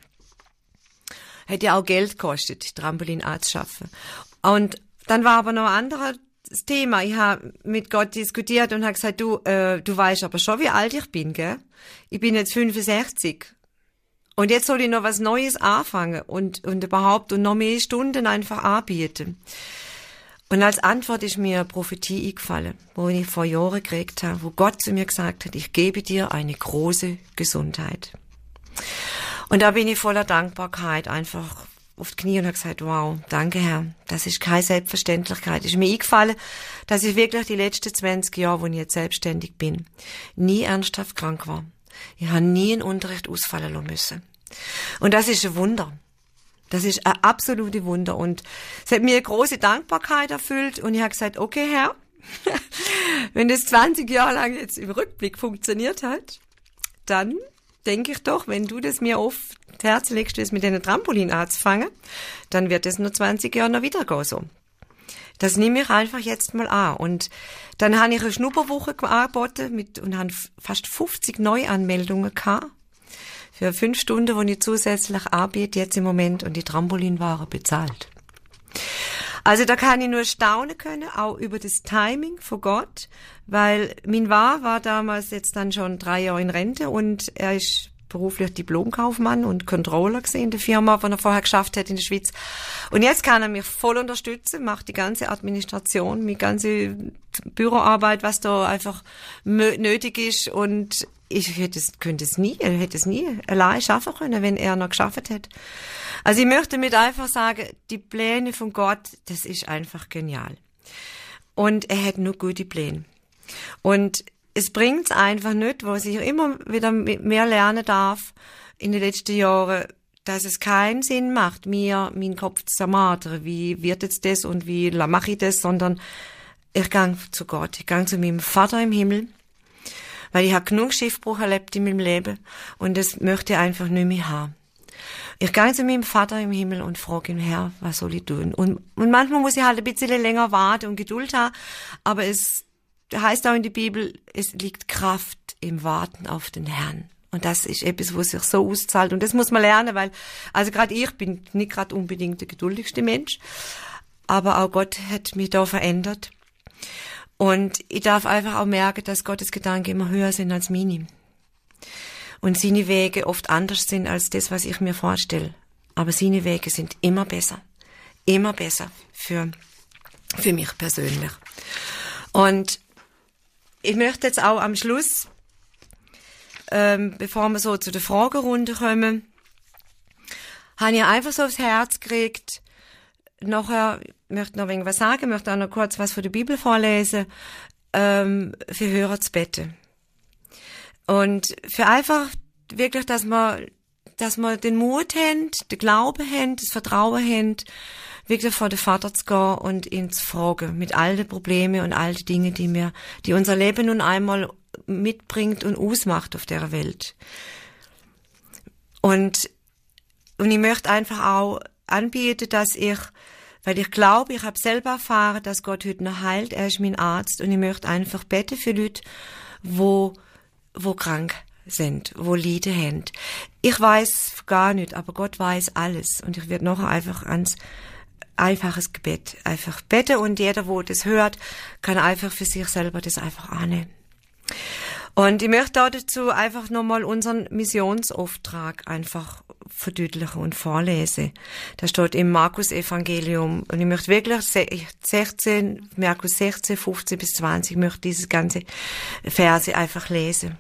Speaker 2: Hätte ja auch Geld gekostet, Trampolin anzuschaffen. Und dann war aber noch ein anderes Thema. Ich habe mit Gott diskutiert und habe gesagt, du, äh, du weißt aber schon, wie alt ich bin, gell? Ich bin jetzt 65. Und jetzt soll ich noch was Neues anfangen und, und überhaupt und noch mehr Stunden einfach anbieten. Und als Antwort ist mir eine Prophetie eingefallen, wo ich vor Jahren gekriegt habe, wo Gott zu mir gesagt hat, ich gebe dir eine große Gesundheit. Und da bin ich voller Dankbarkeit einfach auf die Knie und habe gesagt, wow, danke Herr, das ist keine Selbstverständlichkeit. Ist mir eingefallen, dass ich wirklich die letzten 20 Jahre, wo ich jetzt selbstständig bin, nie ernsthaft krank war. Ich habe nie einen Unterricht ausfallen lassen müssen. Und das ist ein Wunder. Das ist ein absolutes Wunder. Und es hat mir eine große Dankbarkeit erfüllt. Und ich habe gesagt, okay, Herr, wenn das 20 Jahre lang jetzt im Rückblick funktioniert hat, dann denke ich doch, wenn du das mir das Herz legst, das mit den Trampolin anzufangen, dann wird es nur 20 Jahre noch wieder gehen so. Das nehme ich einfach jetzt mal an. Und dann habe ich eine Schnupperwoche angeboten mit, und habe fast 50 Neuanmeldungen gehabt. Für fünf Stunden, wo ich zusätzlich arbeite, jetzt im Moment, und die Trampolin waren bezahlt. Also da kann ich nur staunen können, auch über das Timing von Gott, weil mein War war damals jetzt dann schon drei Jahre in Rente und er ist beruflich Diplomkaufmann und Controller gesehen in der Firma, die er vorher geschafft hat in der Schweiz. Und jetzt kann er mich voll unterstützen, macht die ganze Administration, die ganze Büroarbeit, was da einfach nötig ist und ich hätte es, könnte es nie, er hätte es nie allein schaffen können, wenn er noch geschafft hätte. Also ich möchte mit einfach sagen, die Pläne von Gott, das ist einfach genial. Und er hat nur gute Pläne. Und es bringt's einfach nicht, was ich immer wieder mehr lernen darf in den letzten Jahren, dass es keinen Sinn macht, mir meinen Kopf zu zermartern, wie wird jetzt das und wie mache ich das, sondern ich gang zu Gott, ich gang zu meinem Vater im Himmel, weil ich habe genug Schiffbruch erlebt in meinem Leben und das möchte ich einfach nicht mehr haben. Ich gehe zu meinem Vater im Himmel und frage ihn, Herr, was soll ich tun? Und, und manchmal muss ich halt ein bisschen länger warten und Geduld haben, aber es heißt auch in der Bibel, es liegt Kraft im Warten auf den Herrn. Und das ist etwas, was sich so auszahlt. Und das muss man lernen, weil, also gerade ich bin nicht gerade unbedingt der geduldigste Mensch, aber auch Gott hat mich da verändert. Und ich darf einfach auch merken, dass Gottes Gedanken immer höher sind als meine. Und seine Wege oft anders sind als das, was ich mir vorstelle. Aber seine Wege sind immer besser. Immer besser für, für mich persönlich. Und ich möchte jetzt auch am Schluss, ähm, bevor wir so zu der Fragerunde kommen, habe ich einfach so aufs Herz gekriegt. Nachher möchte noch irgendwas sagen, möchte auch noch kurz was von der Bibel vorlesen, ähm, für Hörer zu beten. Und für einfach wirklich, dass man, dass man den Mut haben, den Glauben haben, das Vertrauen haben, wirklich vor den Vater zu gehen und ihn zu fragen mit all den Problemen und all den Dingen, die mir, die unser Leben nun einmal mitbringt und ausmacht auf der Welt. Und, und ich möchte einfach auch anbieten, dass ich, weil ich glaube, ich habe selber erfahren, dass Gott heute noch heilt, er ist mein Arzt und ich möchte einfach beten für Leute, wo, wo krank sind, wo Lieder haben. Ich weiß gar nicht, aber Gott weiß alles und ich werde nachher einfach ans einfaches Gebet einfach beten und jeder, wo das hört, kann einfach für sich selber das einfach annehmen. Und ich möchte dazu einfach nochmal unseren Missionsauftrag einfach verdeutlichen und vorlesen. Da steht im Markus Evangelium und ich möchte wirklich 16, Markus 16, 15 bis 20, ich möchte diese ganze Verse einfach lesen.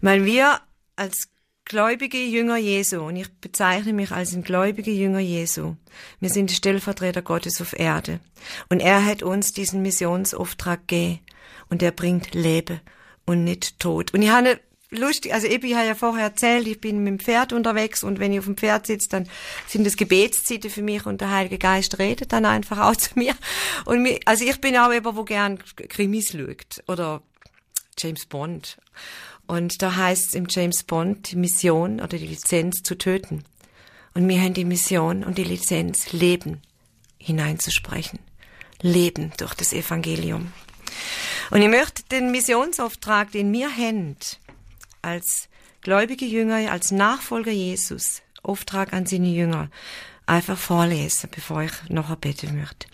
Speaker 2: Weil wir als gläubige Jünger Jesu, und ich bezeichne mich als ein gläubiger Jünger Jesu. Wir sind Stellvertreter Gottes auf Erde. Und er hat uns diesen Missionsauftrag gegeben. Und er bringt Leben und nicht Tod. Und ich habe lustig, also ich habe ja vorher erzählt, ich bin mit dem Pferd unterwegs und wenn ich auf dem Pferd sitze, dann sind das Gebetszeiten für mich und der Heilige Geist redet dann einfach auch zu mir. Und mir, also ich bin auch jemand, wo gern Krimis schaut oder James Bond. Und da heißt es im James Bond, die Mission oder die Lizenz zu töten. Und wir haben die Mission und die Lizenz, Leben hineinzusprechen. Leben durch das Evangelium. Und ich möchte den Missionsauftrag, den wir haben, als gläubige Jünger, als Nachfolger Jesus, Auftrag an seine Jünger, einfach vorlesen, bevor ich noch beten möchte.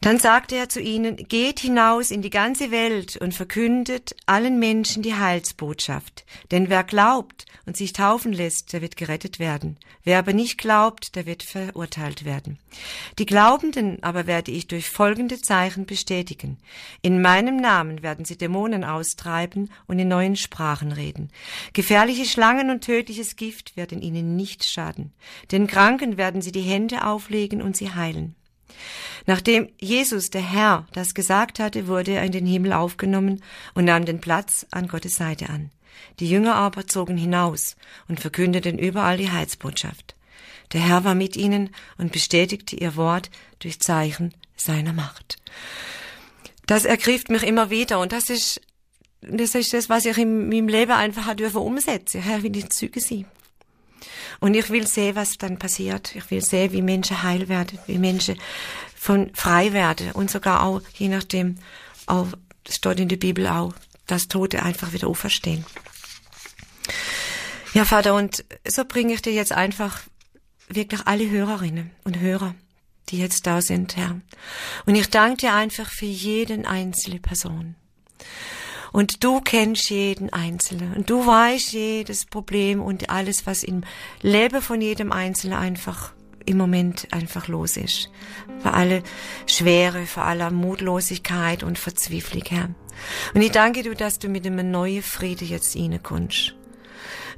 Speaker 2: Dann sagte er zu ihnen, geht hinaus in die ganze Welt und verkündet allen Menschen die Heilsbotschaft. Denn wer glaubt und sich taufen lässt, der wird gerettet werden. Wer aber nicht glaubt, der wird verurteilt werden. Die Glaubenden aber werde ich durch folgende Zeichen bestätigen. In meinem Namen werden sie Dämonen austreiben und in neuen Sprachen reden. Gefährliche Schlangen und tödliches Gift werden ihnen nicht schaden. Den Kranken werden sie die Hände auflegen und sie heilen. Nachdem Jesus, der Herr, das gesagt hatte, wurde er in den Himmel aufgenommen und nahm den Platz an Gottes Seite an. Die Jünger aber zogen hinaus und verkündeten überall die Heilsbotschaft. Der Herr war mit ihnen und bestätigte ihr Wort durch Zeichen seiner Macht. Das ergriff mich immer wieder und das ist, das ist das, was ich in meinem Leben einfach dürfen umsetzen. Herr, will ich züge sie. Und ich will sehen, was dann passiert. Ich will sehen, wie Menschen heil werden, wie Menschen von frei werden und sogar auch, je nachdem, auch, steht in der Bibel auch, dass Tote einfach wieder auferstehen. Ja, Vater, und so bringe ich dir jetzt einfach wirklich alle Hörerinnen und Hörer, die jetzt da sind, Herr. Und ich danke dir einfach für jeden einzelne Person. Und du kennst jeden Einzelnen. Und du weißt jedes Problem und alles, was im Leben von jedem Einzelnen einfach im Moment einfach los ist. Für alle Schwere, für alle Mutlosigkeit und Verzweiflung, Herr. Und ich danke dir, dass du mit einem neuen Friede jetzt reinkommst.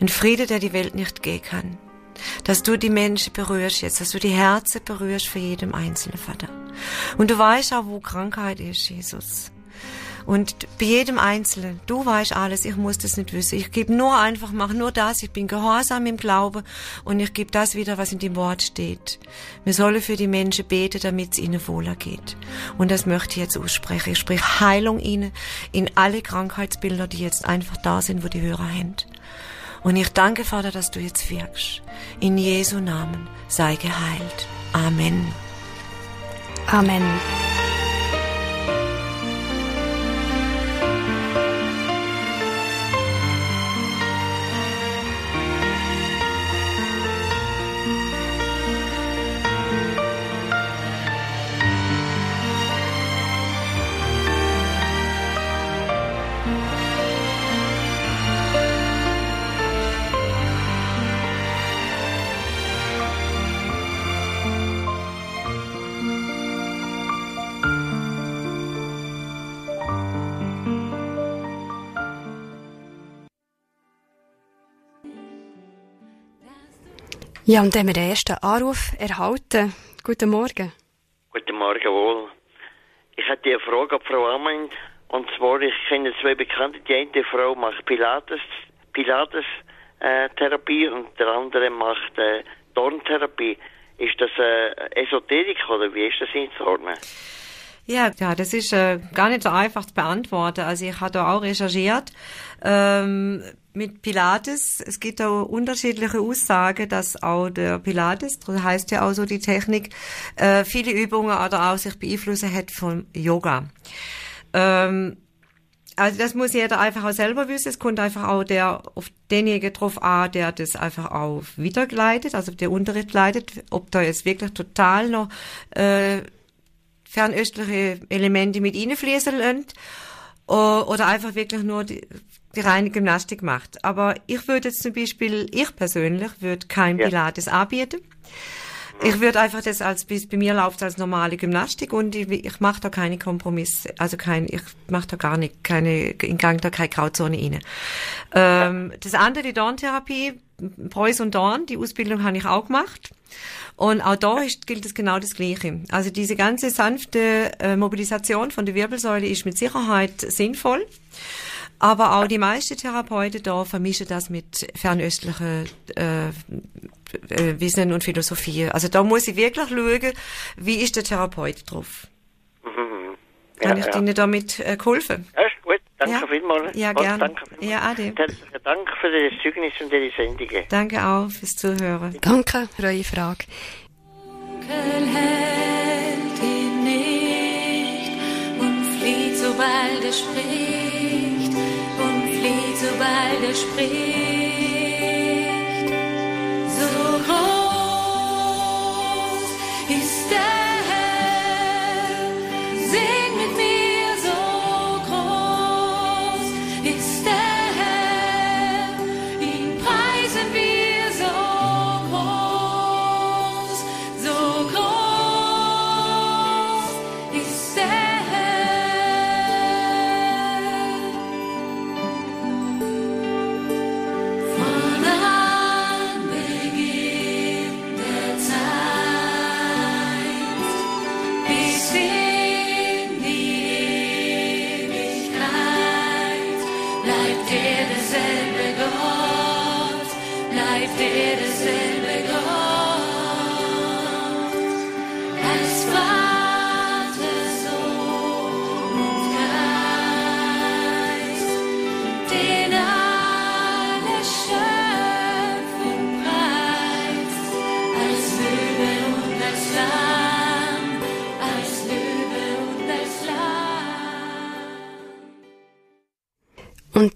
Speaker 2: Ein Friede, der die Welt nicht gehen kann. Dass du die Menschen berührst jetzt, dass du die Herzen berührst für jedem einzelnen Vater. Und du weißt auch, wo Krankheit ist, Jesus. Und bei jedem Einzelnen, du weißt alles, ich muss das nicht wissen. Ich gebe nur einfach, mach nur das, ich bin gehorsam im Glauben und ich gebe das wieder, was in dem Wort steht. Wir sollen für die Menschen beten, damit es ihnen wohler geht. Und das möchte ich jetzt aussprechen. Ich spreche Heilung ihnen in alle Krankheitsbilder, die jetzt einfach da sind, wo die Hörer haben. Und ich danke, Vater, dass du jetzt wirkst. In Jesu Namen sei geheilt. Amen.
Speaker 1: Amen. Ja, und dann haben wir den ersten Anruf erhalten. Guten Morgen.
Speaker 3: Guten Morgen wohl. Ich hätte eine Frage an Frau Amend. Und zwar, ich kenne zwei Bekannte. Die eine Frau macht Pilates, Pilates äh, und der andere macht äh, Dorntherapie. Ist das äh, Esoterik oder wie ist das einzuordnen?
Speaker 2: Ja, ja, das ist äh, gar nicht so einfach zu beantworten. Also ich habe da auch recherchiert. Ähm, mit Pilates, es gibt auch unterschiedliche Aussagen, dass auch der Pilates, das heißt ja auch so die Technik, äh, viele Übungen oder auch sich beeinflussen hat vom Yoga. Ähm, also das muss jeder einfach auch selber wissen. Es kommt einfach auch der auf denjenigen drauf an, der das einfach auch wiedergleitet, also der Unterricht leitet, ob da jetzt wirklich total noch äh, fernöstliche Elemente mit reinfließen lässt oder einfach wirklich nur die, die reine Gymnastik macht. Aber ich würde jetzt zum Beispiel, ich persönlich würde kein ja. Pilates anbieten. Ich würde einfach das als, bis bei mir läuft als normale Gymnastik und ich, ich mache da keine Kompromisse, also kein, ich mache da gar nicht, keine, in Gang da keine Grauzone rein. Ähm, das andere, die Dorntherapie, Preuß und Dorn, die Ausbildung habe ich auch gemacht. Und auch da ist, gilt es genau das Gleiche. Also diese ganze sanfte äh, Mobilisation von der Wirbelsäule ist mit Sicherheit sinnvoll. Aber auch die meisten Therapeuten da vermischen das mit fernöstlichen äh, äh, Wissen und Philosophie. Also da muss ich wirklich schauen, wie ist der Therapeut drauf. Mhm. Ja, Kann ich ja. Ihnen damit äh, geholfen?
Speaker 3: Gut. Danke ja. vielmals.
Speaker 2: Ja, gerne. Danke vielmals. Ja, ade.
Speaker 3: Herzlichen Dank für das Zeugnis und die Sendungen.
Speaker 2: Danke auch fürs Zuhören.
Speaker 1: Danke für eure Frage.
Speaker 4: Dunkel hält ihn nicht und flieht, sobald er spricht und flieht, sobald er spricht.
Speaker 1: Und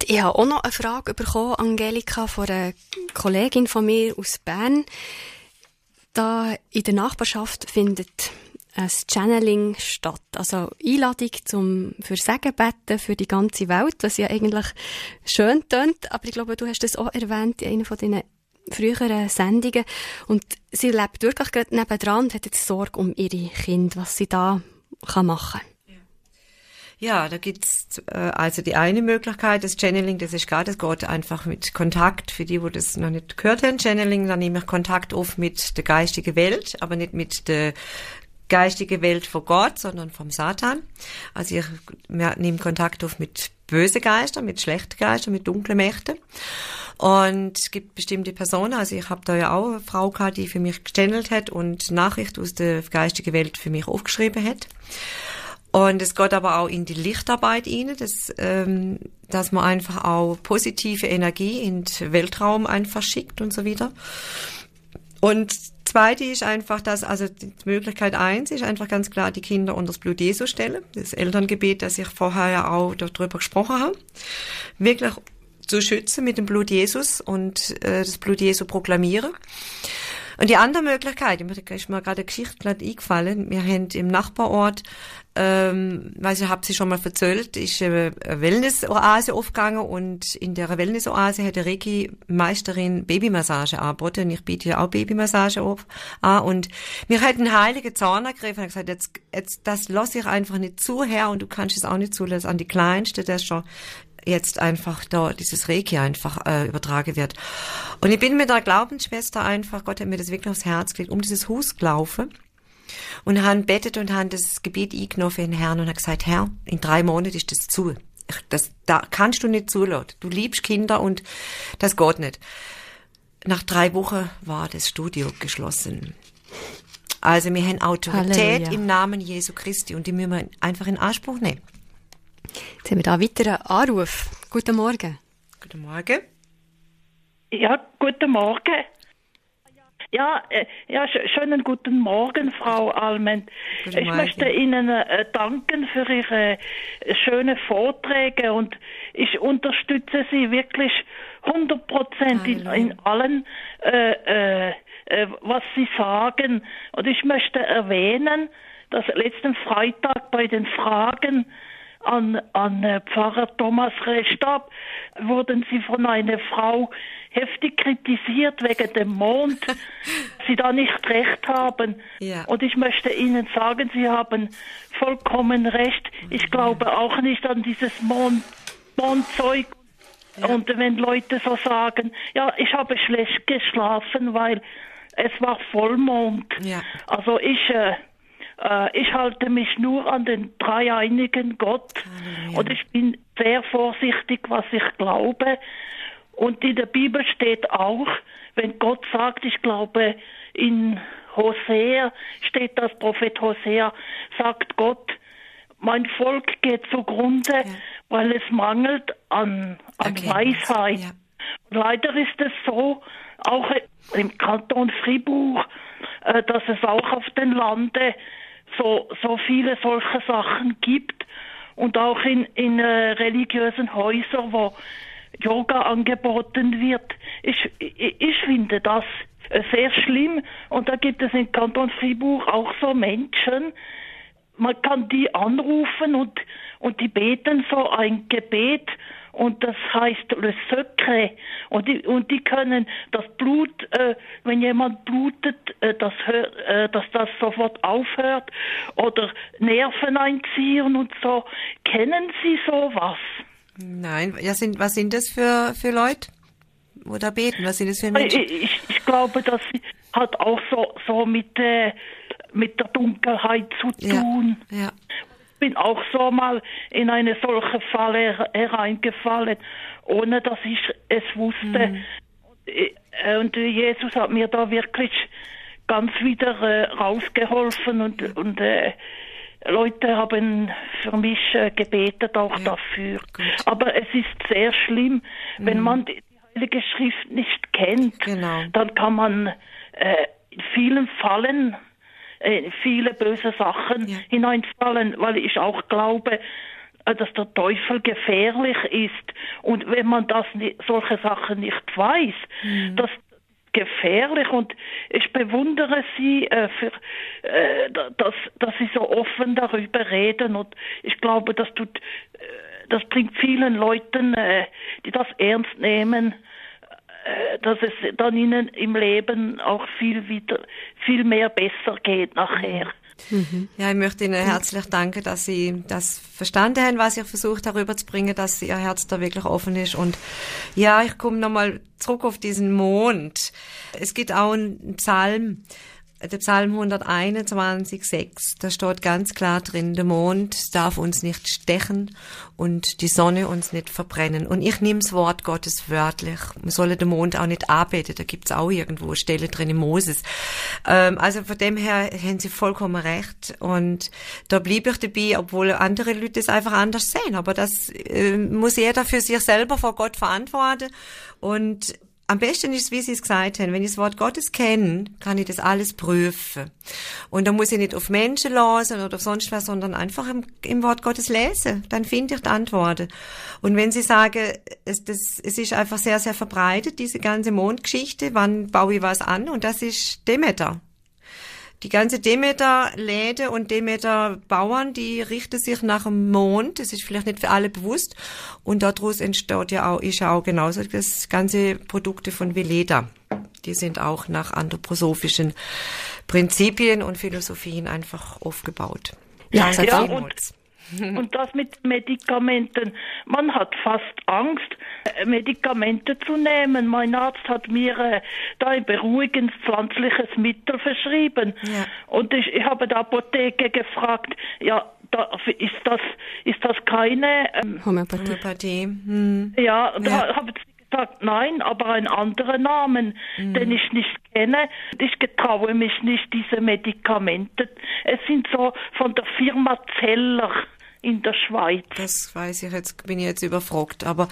Speaker 1: ich habe auch noch eine Frage bekommen, Angelika, von einer Kollegin von mir aus Bern. Da in der Nachbarschaft findet ein Channeling statt. Also Einladung zum für Segen beten für die ganze Welt, was ja eigentlich schön tönt. Aber ich glaube, du hast das auch erwähnt in einer von deinen früheren Sendungen. Und sie lebt wirklich gerade nebendran und hat jetzt Sorge um ihre Kinder, was sie da machen kann.
Speaker 2: Ja, da gibt's äh, also die eine Möglichkeit, das Channeling, das ist gerade, das geht einfach mit Kontakt, für die, wo das noch nicht gehört haben, Channeling, dann nehme ich Kontakt auf mit der geistigen Welt, aber nicht mit der geistige Welt von Gott, sondern vom Satan. Also ich nehme Kontakt auf mit böse Geister, mit schlechten Geistern, mit dunklen Mächten. Und es gibt bestimmte Personen, also ich habe da ja auch eine Frau gehabt, die für mich gechannelt hat und Nachricht aus der geistigen Welt für mich aufgeschrieben hat. Und es geht aber auch in die Lichtarbeit rein, dass, ähm, dass man einfach auch positive Energie in den Weltraum einfach schickt und so wieder. Und zweite ist einfach, dass, also die Möglichkeit eins ist einfach ganz klar, die Kinder unter das Blut Jesu stellen. Das Elterngebet, das ich vorher ja auch darüber gesprochen habe. Wirklich zu schützen mit dem Blut Jesus und äh, das Blut Jesu proklamieren. Und die andere Möglichkeit, da ist mir gerade eine Geschichte gerade eingefallen, wir haben im Nachbarort, ähm, weiß ich, habt sie schon mal erzählt, ist eine Wellness-Oase aufgegangen und in der Wellness-Oase hat der Reiki-Meisterin Babymassage angeboten. Ich biete ja auch Babymassage auf, an und mir hat ein heiliger Zorn ergriffen und gesagt, jetzt, jetzt, das lasse ich einfach nicht zu, Herr, und du kannst es auch nicht zulassen an die Kleinste, das schon jetzt einfach da dieses Reiki einfach äh, übertragen wird. Und ich bin mit der Glaubensschwester einfach, Gott hat mir das wirklich aufs Herz gelegt, um dieses Haus gelaufen und haben bettet und haben das Gebet eingenommen für den Herrn und hat gesagt, Herr, in drei Monaten ist das zu. Das, da kannst du nicht zulassen. Du liebst Kinder und das geht nicht. Nach drei Wochen war das Studio geschlossen. Also wir haben Autorität Halleluja. im Namen Jesu Christi und die müssen wir einfach in Anspruch nehmen.
Speaker 1: Jetzt haben wir da weiteren Anruf. Guten Morgen.
Speaker 2: Guten Morgen.
Speaker 5: Ja, guten Morgen. Ja, äh, ja, schönen guten Morgen, Frau Alment. Ich möchte Ihnen äh, danken für Ihre äh, schönen Vorträge und ich unterstütze Sie wirklich 100 Prozent in, in, allen, äh, äh, was Sie sagen. Und ich möchte erwähnen, dass letzten Freitag bei den Fragen an, an äh, Pfarrer Thomas Restab wurden sie von einer Frau heftig kritisiert wegen dem Mond, sie da nicht recht haben. Ja. Und ich möchte Ihnen sagen, Sie haben vollkommen recht. Ich glaube auch nicht an dieses Mond, Mondzeug. Ja. Und wenn Leute so sagen, ja, ich habe schlecht geschlafen, weil es war Vollmond. Ja. Also ich, äh, äh, ich halte mich nur an den dreieinigen Gott Halleluja. und ich bin sehr vorsichtig, was ich glaube. Und in der Bibel steht auch, wenn Gott sagt, ich glaube, in Hosea steht das Prophet Hosea, sagt Gott, mein Volk geht zugrunde, ja. weil es mangelt an, an okay. Weisheit. Ja. Leider ist es so, auch im Kanton Fribourg, äh, dass es auch auf den Lande so, so viele solche Sachen gibt. Und auch in, in äh, religiösen Häusern, wo Yoga angeboten wird. Ich, ich, ich finde das äh, sehr schlimm. Und da gibt es in Kanton Fribourg auch so Menschen, man kann die anrufen und, und die beten so ein Gebet und das heißt Le Secret. Und die, und die können das Blut, äh, wenn jemand blutet, äh, das hör, äh, dass das sofort aufhört oder Nerven einziehen und so. Kennen Sie sowas?
Speaker 2: Nein, ja, sind, was sind das für, für Leute? Oder beten? Was sind das für Menschen?
Speaker 5: Ich, ich, ich glaube, das hat auch so, so mit, äh, mit der Dunkelheit zu tun. Ja, ja bin auch so mal in eine solche Falle hereingefallen, ohne dass ich es wusste. Mhm. Und Jesus hat mir da wirklich ganz wieder äh, rausgeholfen und, und äh, Leute haben für mich äh, gebetet auch ja, dafür. Gut. Aber es ist sehr schlimm, mhm. wenn man die Heilige Schrift nicht kennt, genau. dann kann man äh, in vielen Fallen äh, viele böse Sachen ja. hineinfallen, weil ich auch glaube, äh, dass der Teufel gefährlich ist. Und wenn man das solche Sachen nicht weiß, mhm. das gefährlich und ich bewundere Sie äh, für, äh, dass, dass Sie so offen darüber reden und ich glaube, das tut, äh, das bringt vielen Leuten, äh, die das ernst nehmen, dass es dann ihnen im Leben auch viel wieder, viel mehr besser geht nachher.
Speaker 2: Mhm. Ja, ich möchte Ihnen herzlich danken, dass Sie das verstanden haben, was ich versucht darüber zu bringen, dass Ihr Herz da wirklich offen ist. Und ja, ich komme nochmal zurück auf diesen Mond. Es gibt auch einen Psalm, der Psalm 121, 6, da steht ganz klar drin, der Mond darf uns nicht stechen und die Sonne uns nicht verbrennen. Und ich nehme das Wort Gottes wörtlich. Man solle den Mond auch nicht arbeiten, da gibt's auch irgendwo Stelle drin in Moses. Ähm, also von dem her haben sie vollkommen recht. Und da blieb ich dabei, obwohl andere Leute es einfach anders sehen. Aber das äh, muss jeder für sich selber vor Gott verantworten. Und am besten ist wie Sie es gesagt haben, wenn ich das Wort Gottes kenne, kann ich das alles prüfen. Und da muss ich nicht auf Menschen lesen oder auf sonst was, sondern einfach im, im Wort Gottes lesen. Dann finde ich die Antworten. Und wenn Sie sagen, es, das, es ist einfach sehr, sehr verbreitet, diese ganze Mondgeschichte, wann baue ich was an? Und das ist Demeter. Die ganze Demeter-Läde und Demeter-Bauern, die richten sich nach dem Mond. Das ist vielleicht nicht für alle bewusst. Und daraus entsteht ja auch, ist ja auch genauso das ganze Produkte von Veleda. Die sind auch nach anthroposophischen Prinzipien und Philosophien einfach aufgebaut.
Speaker 5: Ja, ja und, und das mit Medikamenten. Man hat fast Angst, Medikamente zu nehmen. Mein Arzt hat mir äh, da ein beruhigendes pflanzliches Mittel verschrieben. Ja. Und ich, ich habe der Apotheke gefragt, ja, da, ist das, ist das keine
Speaker 2: ähm, Homöopathie? Homöopathie. Hm.
Speaker 5: Ja, da ja. habe ich gesagt, nein, aber ein anderer Namen, mhm. den ich nicht kenne. Ich getraue mich nicht, diese Medikamente. Es sind so von der Firma Zeller in der Schweiz.
Speaker 2: Das weiß ich jetzt, bin ich jetzt überfragt. Aber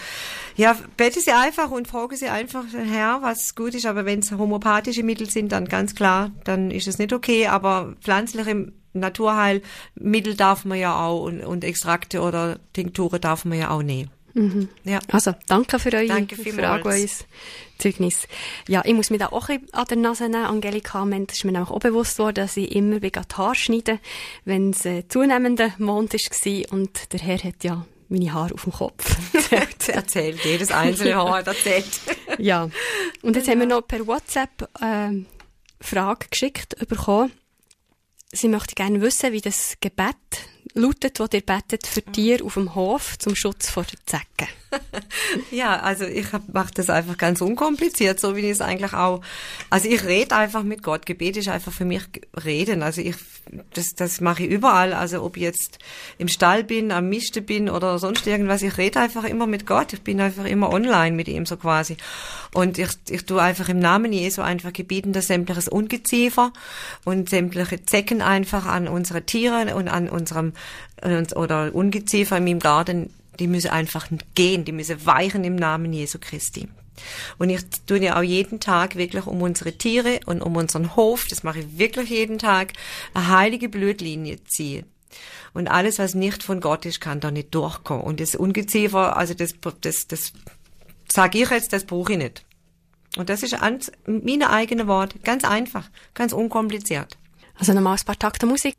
Speaker 2: ja, bete Sie einfach und frage Sie einfach Herr, was gut ist. Aber wenn es homöopathische Mittel sind, dann ganz klar, dann ist es nicht okay. Aber pflanzliche Naturheilmittel darf man ja auch und, und Extrakte oder Tinkturen darf man ja auch nehmen.
Speaker 1: Mhm. Ja. Also, danke für eure danke Frage, euer Zeugnis. Ja, ich muss mich da auch ein an der Nase nehmen, Angelika. Es ist mir auch bewusst worden, dass ich immer die Haare schneide, wenn es äh, zunehmender Mond war und der Herr hat ja meine Haare auf dem Kopf.
Speaker 2: erzählt, jedes einzelne Haar erzählt.
Speaker 1: ja. Und jetzt ja. haben wir noch per WhatsApp äh, Frage geschickt bekommen. Sie möchte gerne wissen, wie das Gebet lautet, wo ihr betet für Tiere auf dem Hof zum Schutz vor der Zecken.
Speaker 2: ja, also ich mache das einfach ganz unkompliziert, so wie ich es eigentlich auch. Also ich rede einfach mit Gott. Gebet ist einfach für mich reden. Also ich, das, das mache ich überall. Also ob ich jetzt im Stall bin, am Mischte bin oder sonst irgendwas, ich rede einfach immer mit Gott. Ich bin einfach immer online mit ihm so quasi. Und ich, ich tue einfach im Namen Jesu einfach gebieten, dass sämtliches Ungeziefer und sämtliche Zecken einfach an unsere Tiere und an unserem oder Ungeziefer in meinem Garten die müssen einfach gehen, die müssen weichen im Namen Jesu Christi. Und ich tue ja auch jeden Tag wirklich um unsere Tiere und um unseren Hof, das mache ich wirklich jeden Tag, eine heilige Blutlinie ziehen. Und alles, was nicht von Gott ist, kann da nicht durchkommen. Und das Ungeziefer, also das, das, das sage ich jetzt, das brauche ich nicht. Und das ist meine eigene Worte. Ganz einfach, ganz unkompliziert.
Speaker 1: Also nochmal ein paar Takte Musik.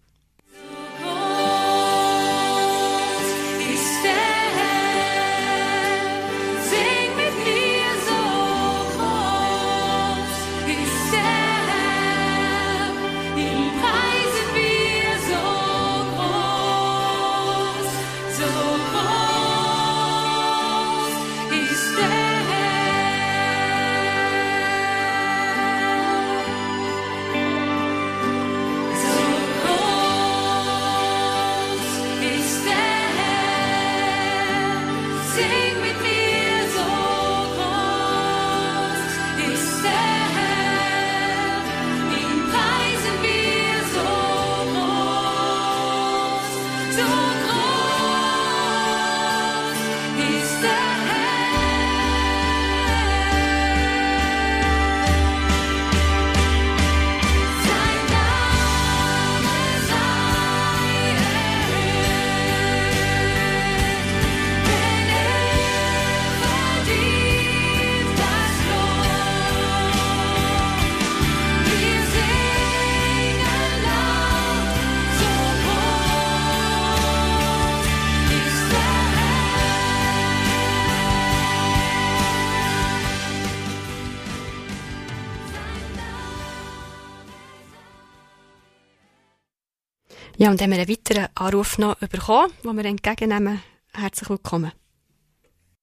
Speaker 1: Ja, und haben wir einen weiteren Anruf noch bekommen, den wir entgegennehmen. Herzlich willkommen.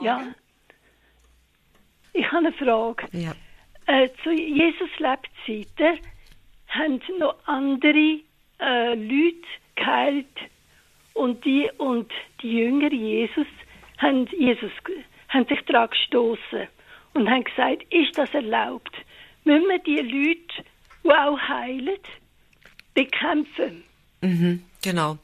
Speaker 6: Ja. Ich habe eine Frage.
Speaker 2: Ja.
Speaker 6: Äh, zu Jesus Lebzeiten haben noch andere äh, Leute geheilt und die und die Jünger Jesus haben Jesus haben sich daran gestoßen und haben gesagt, ist das erlaubt? Müssen wir die Leute, die auch heilen, bekämpfen?
Speaker 2: Mhm, genau.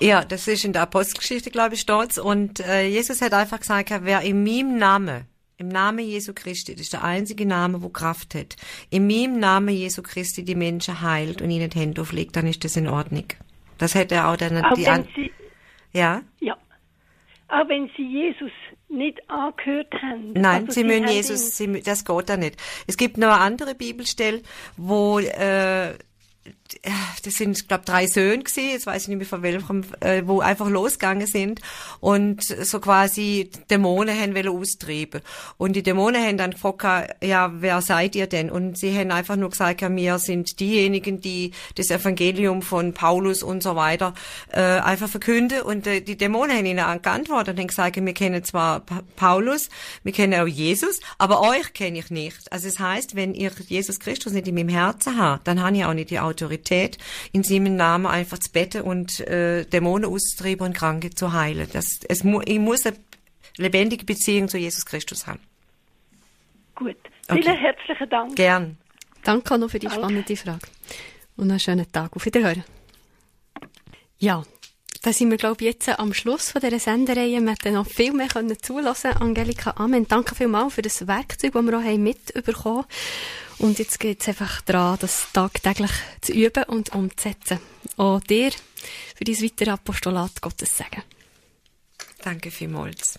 Speaker 2: Ja, das ist in der Apostelgeschichte, glaube ich, stolz. Und äh, Jesus hat einfach gesagt, wer in meinem Namen, im Namen Jesu Christi, das ist der einzige Name, wo Kraft hat, in meinem Namen Jesu Christi die Menschen heilt und ihnen die Hände auflegt, dann ist das in Ordnung. Das hätte er auch dann
Speaker 6: Auch
Speaker 2: die
Speaker 6: wenn sie,
Speaker 2: ja.
Speaker 6: ja, auch wenn sie Jesus nicht angehört haben.
Speaker 2: Nein,
Speaker 6: Also
Speaker 2: sie müssen
Speaker 6: haben
Speaker 2: Jesus, sie, das geht da nicht. Es gibt noch eine andere Bibelstelle, wo äh, das sind, glaube drei Söhne gewesen, jetzt weiß ich nicht mehr von welchem, äh, wo einfach losgegangen sind und so quasi Dämonen haben wollen austreiben. Und die Dämonen haben dann gefragt, ja, wer seid ihr denn? Und sie haben einfach nur gesagt, ja, wir sind diejenigen, die das Evangelium von Paulus und so weiter äh, einfach verkünden. Und äh, die Dämonen haben ihnen geantwortet und haben gesagt, wir kennen zwar Pa- Paulus, wir kennen auch Jesus, aber euch kenne ich nicht. Also es heißt, wenn ihr Jesus Christus nicht in meinem Herzen habt, dann habe ich auch nicht die Autorität, in seinem Namen einfach zu beten und äh, Dämonen auszutreiben und Kranke zu heilen. Das, es mu ich muss eine lebendige Beziehung zu Jesus Christus haben.
Speaker 6: Gut.
Speaker 2: Okay.
Speaker 6: Vielen herzlichen Dank.
Speaker 2: Gern.
Speaker 1: Danke auch noch für die
Speaker 6: Danke.
Speaker 1: spannende Frage. Und einen schönen Tag. Auf Wiederhören. Ja, da sind wir, glaube ich, jetzt am Schluss von dieser Sendereihe. Wir hätten noch viel mehr können zulassen. Angelika, Amen. Danke vielmals für das Werkzeug, das wir auch haben mitbekommen Und jetzt geht es einfach daran, das tagtäglich zu üben und umzusetzen. Auch dir für dein weitere Apostolat Gottes sagen.
Speaker 2: Danke vielmals.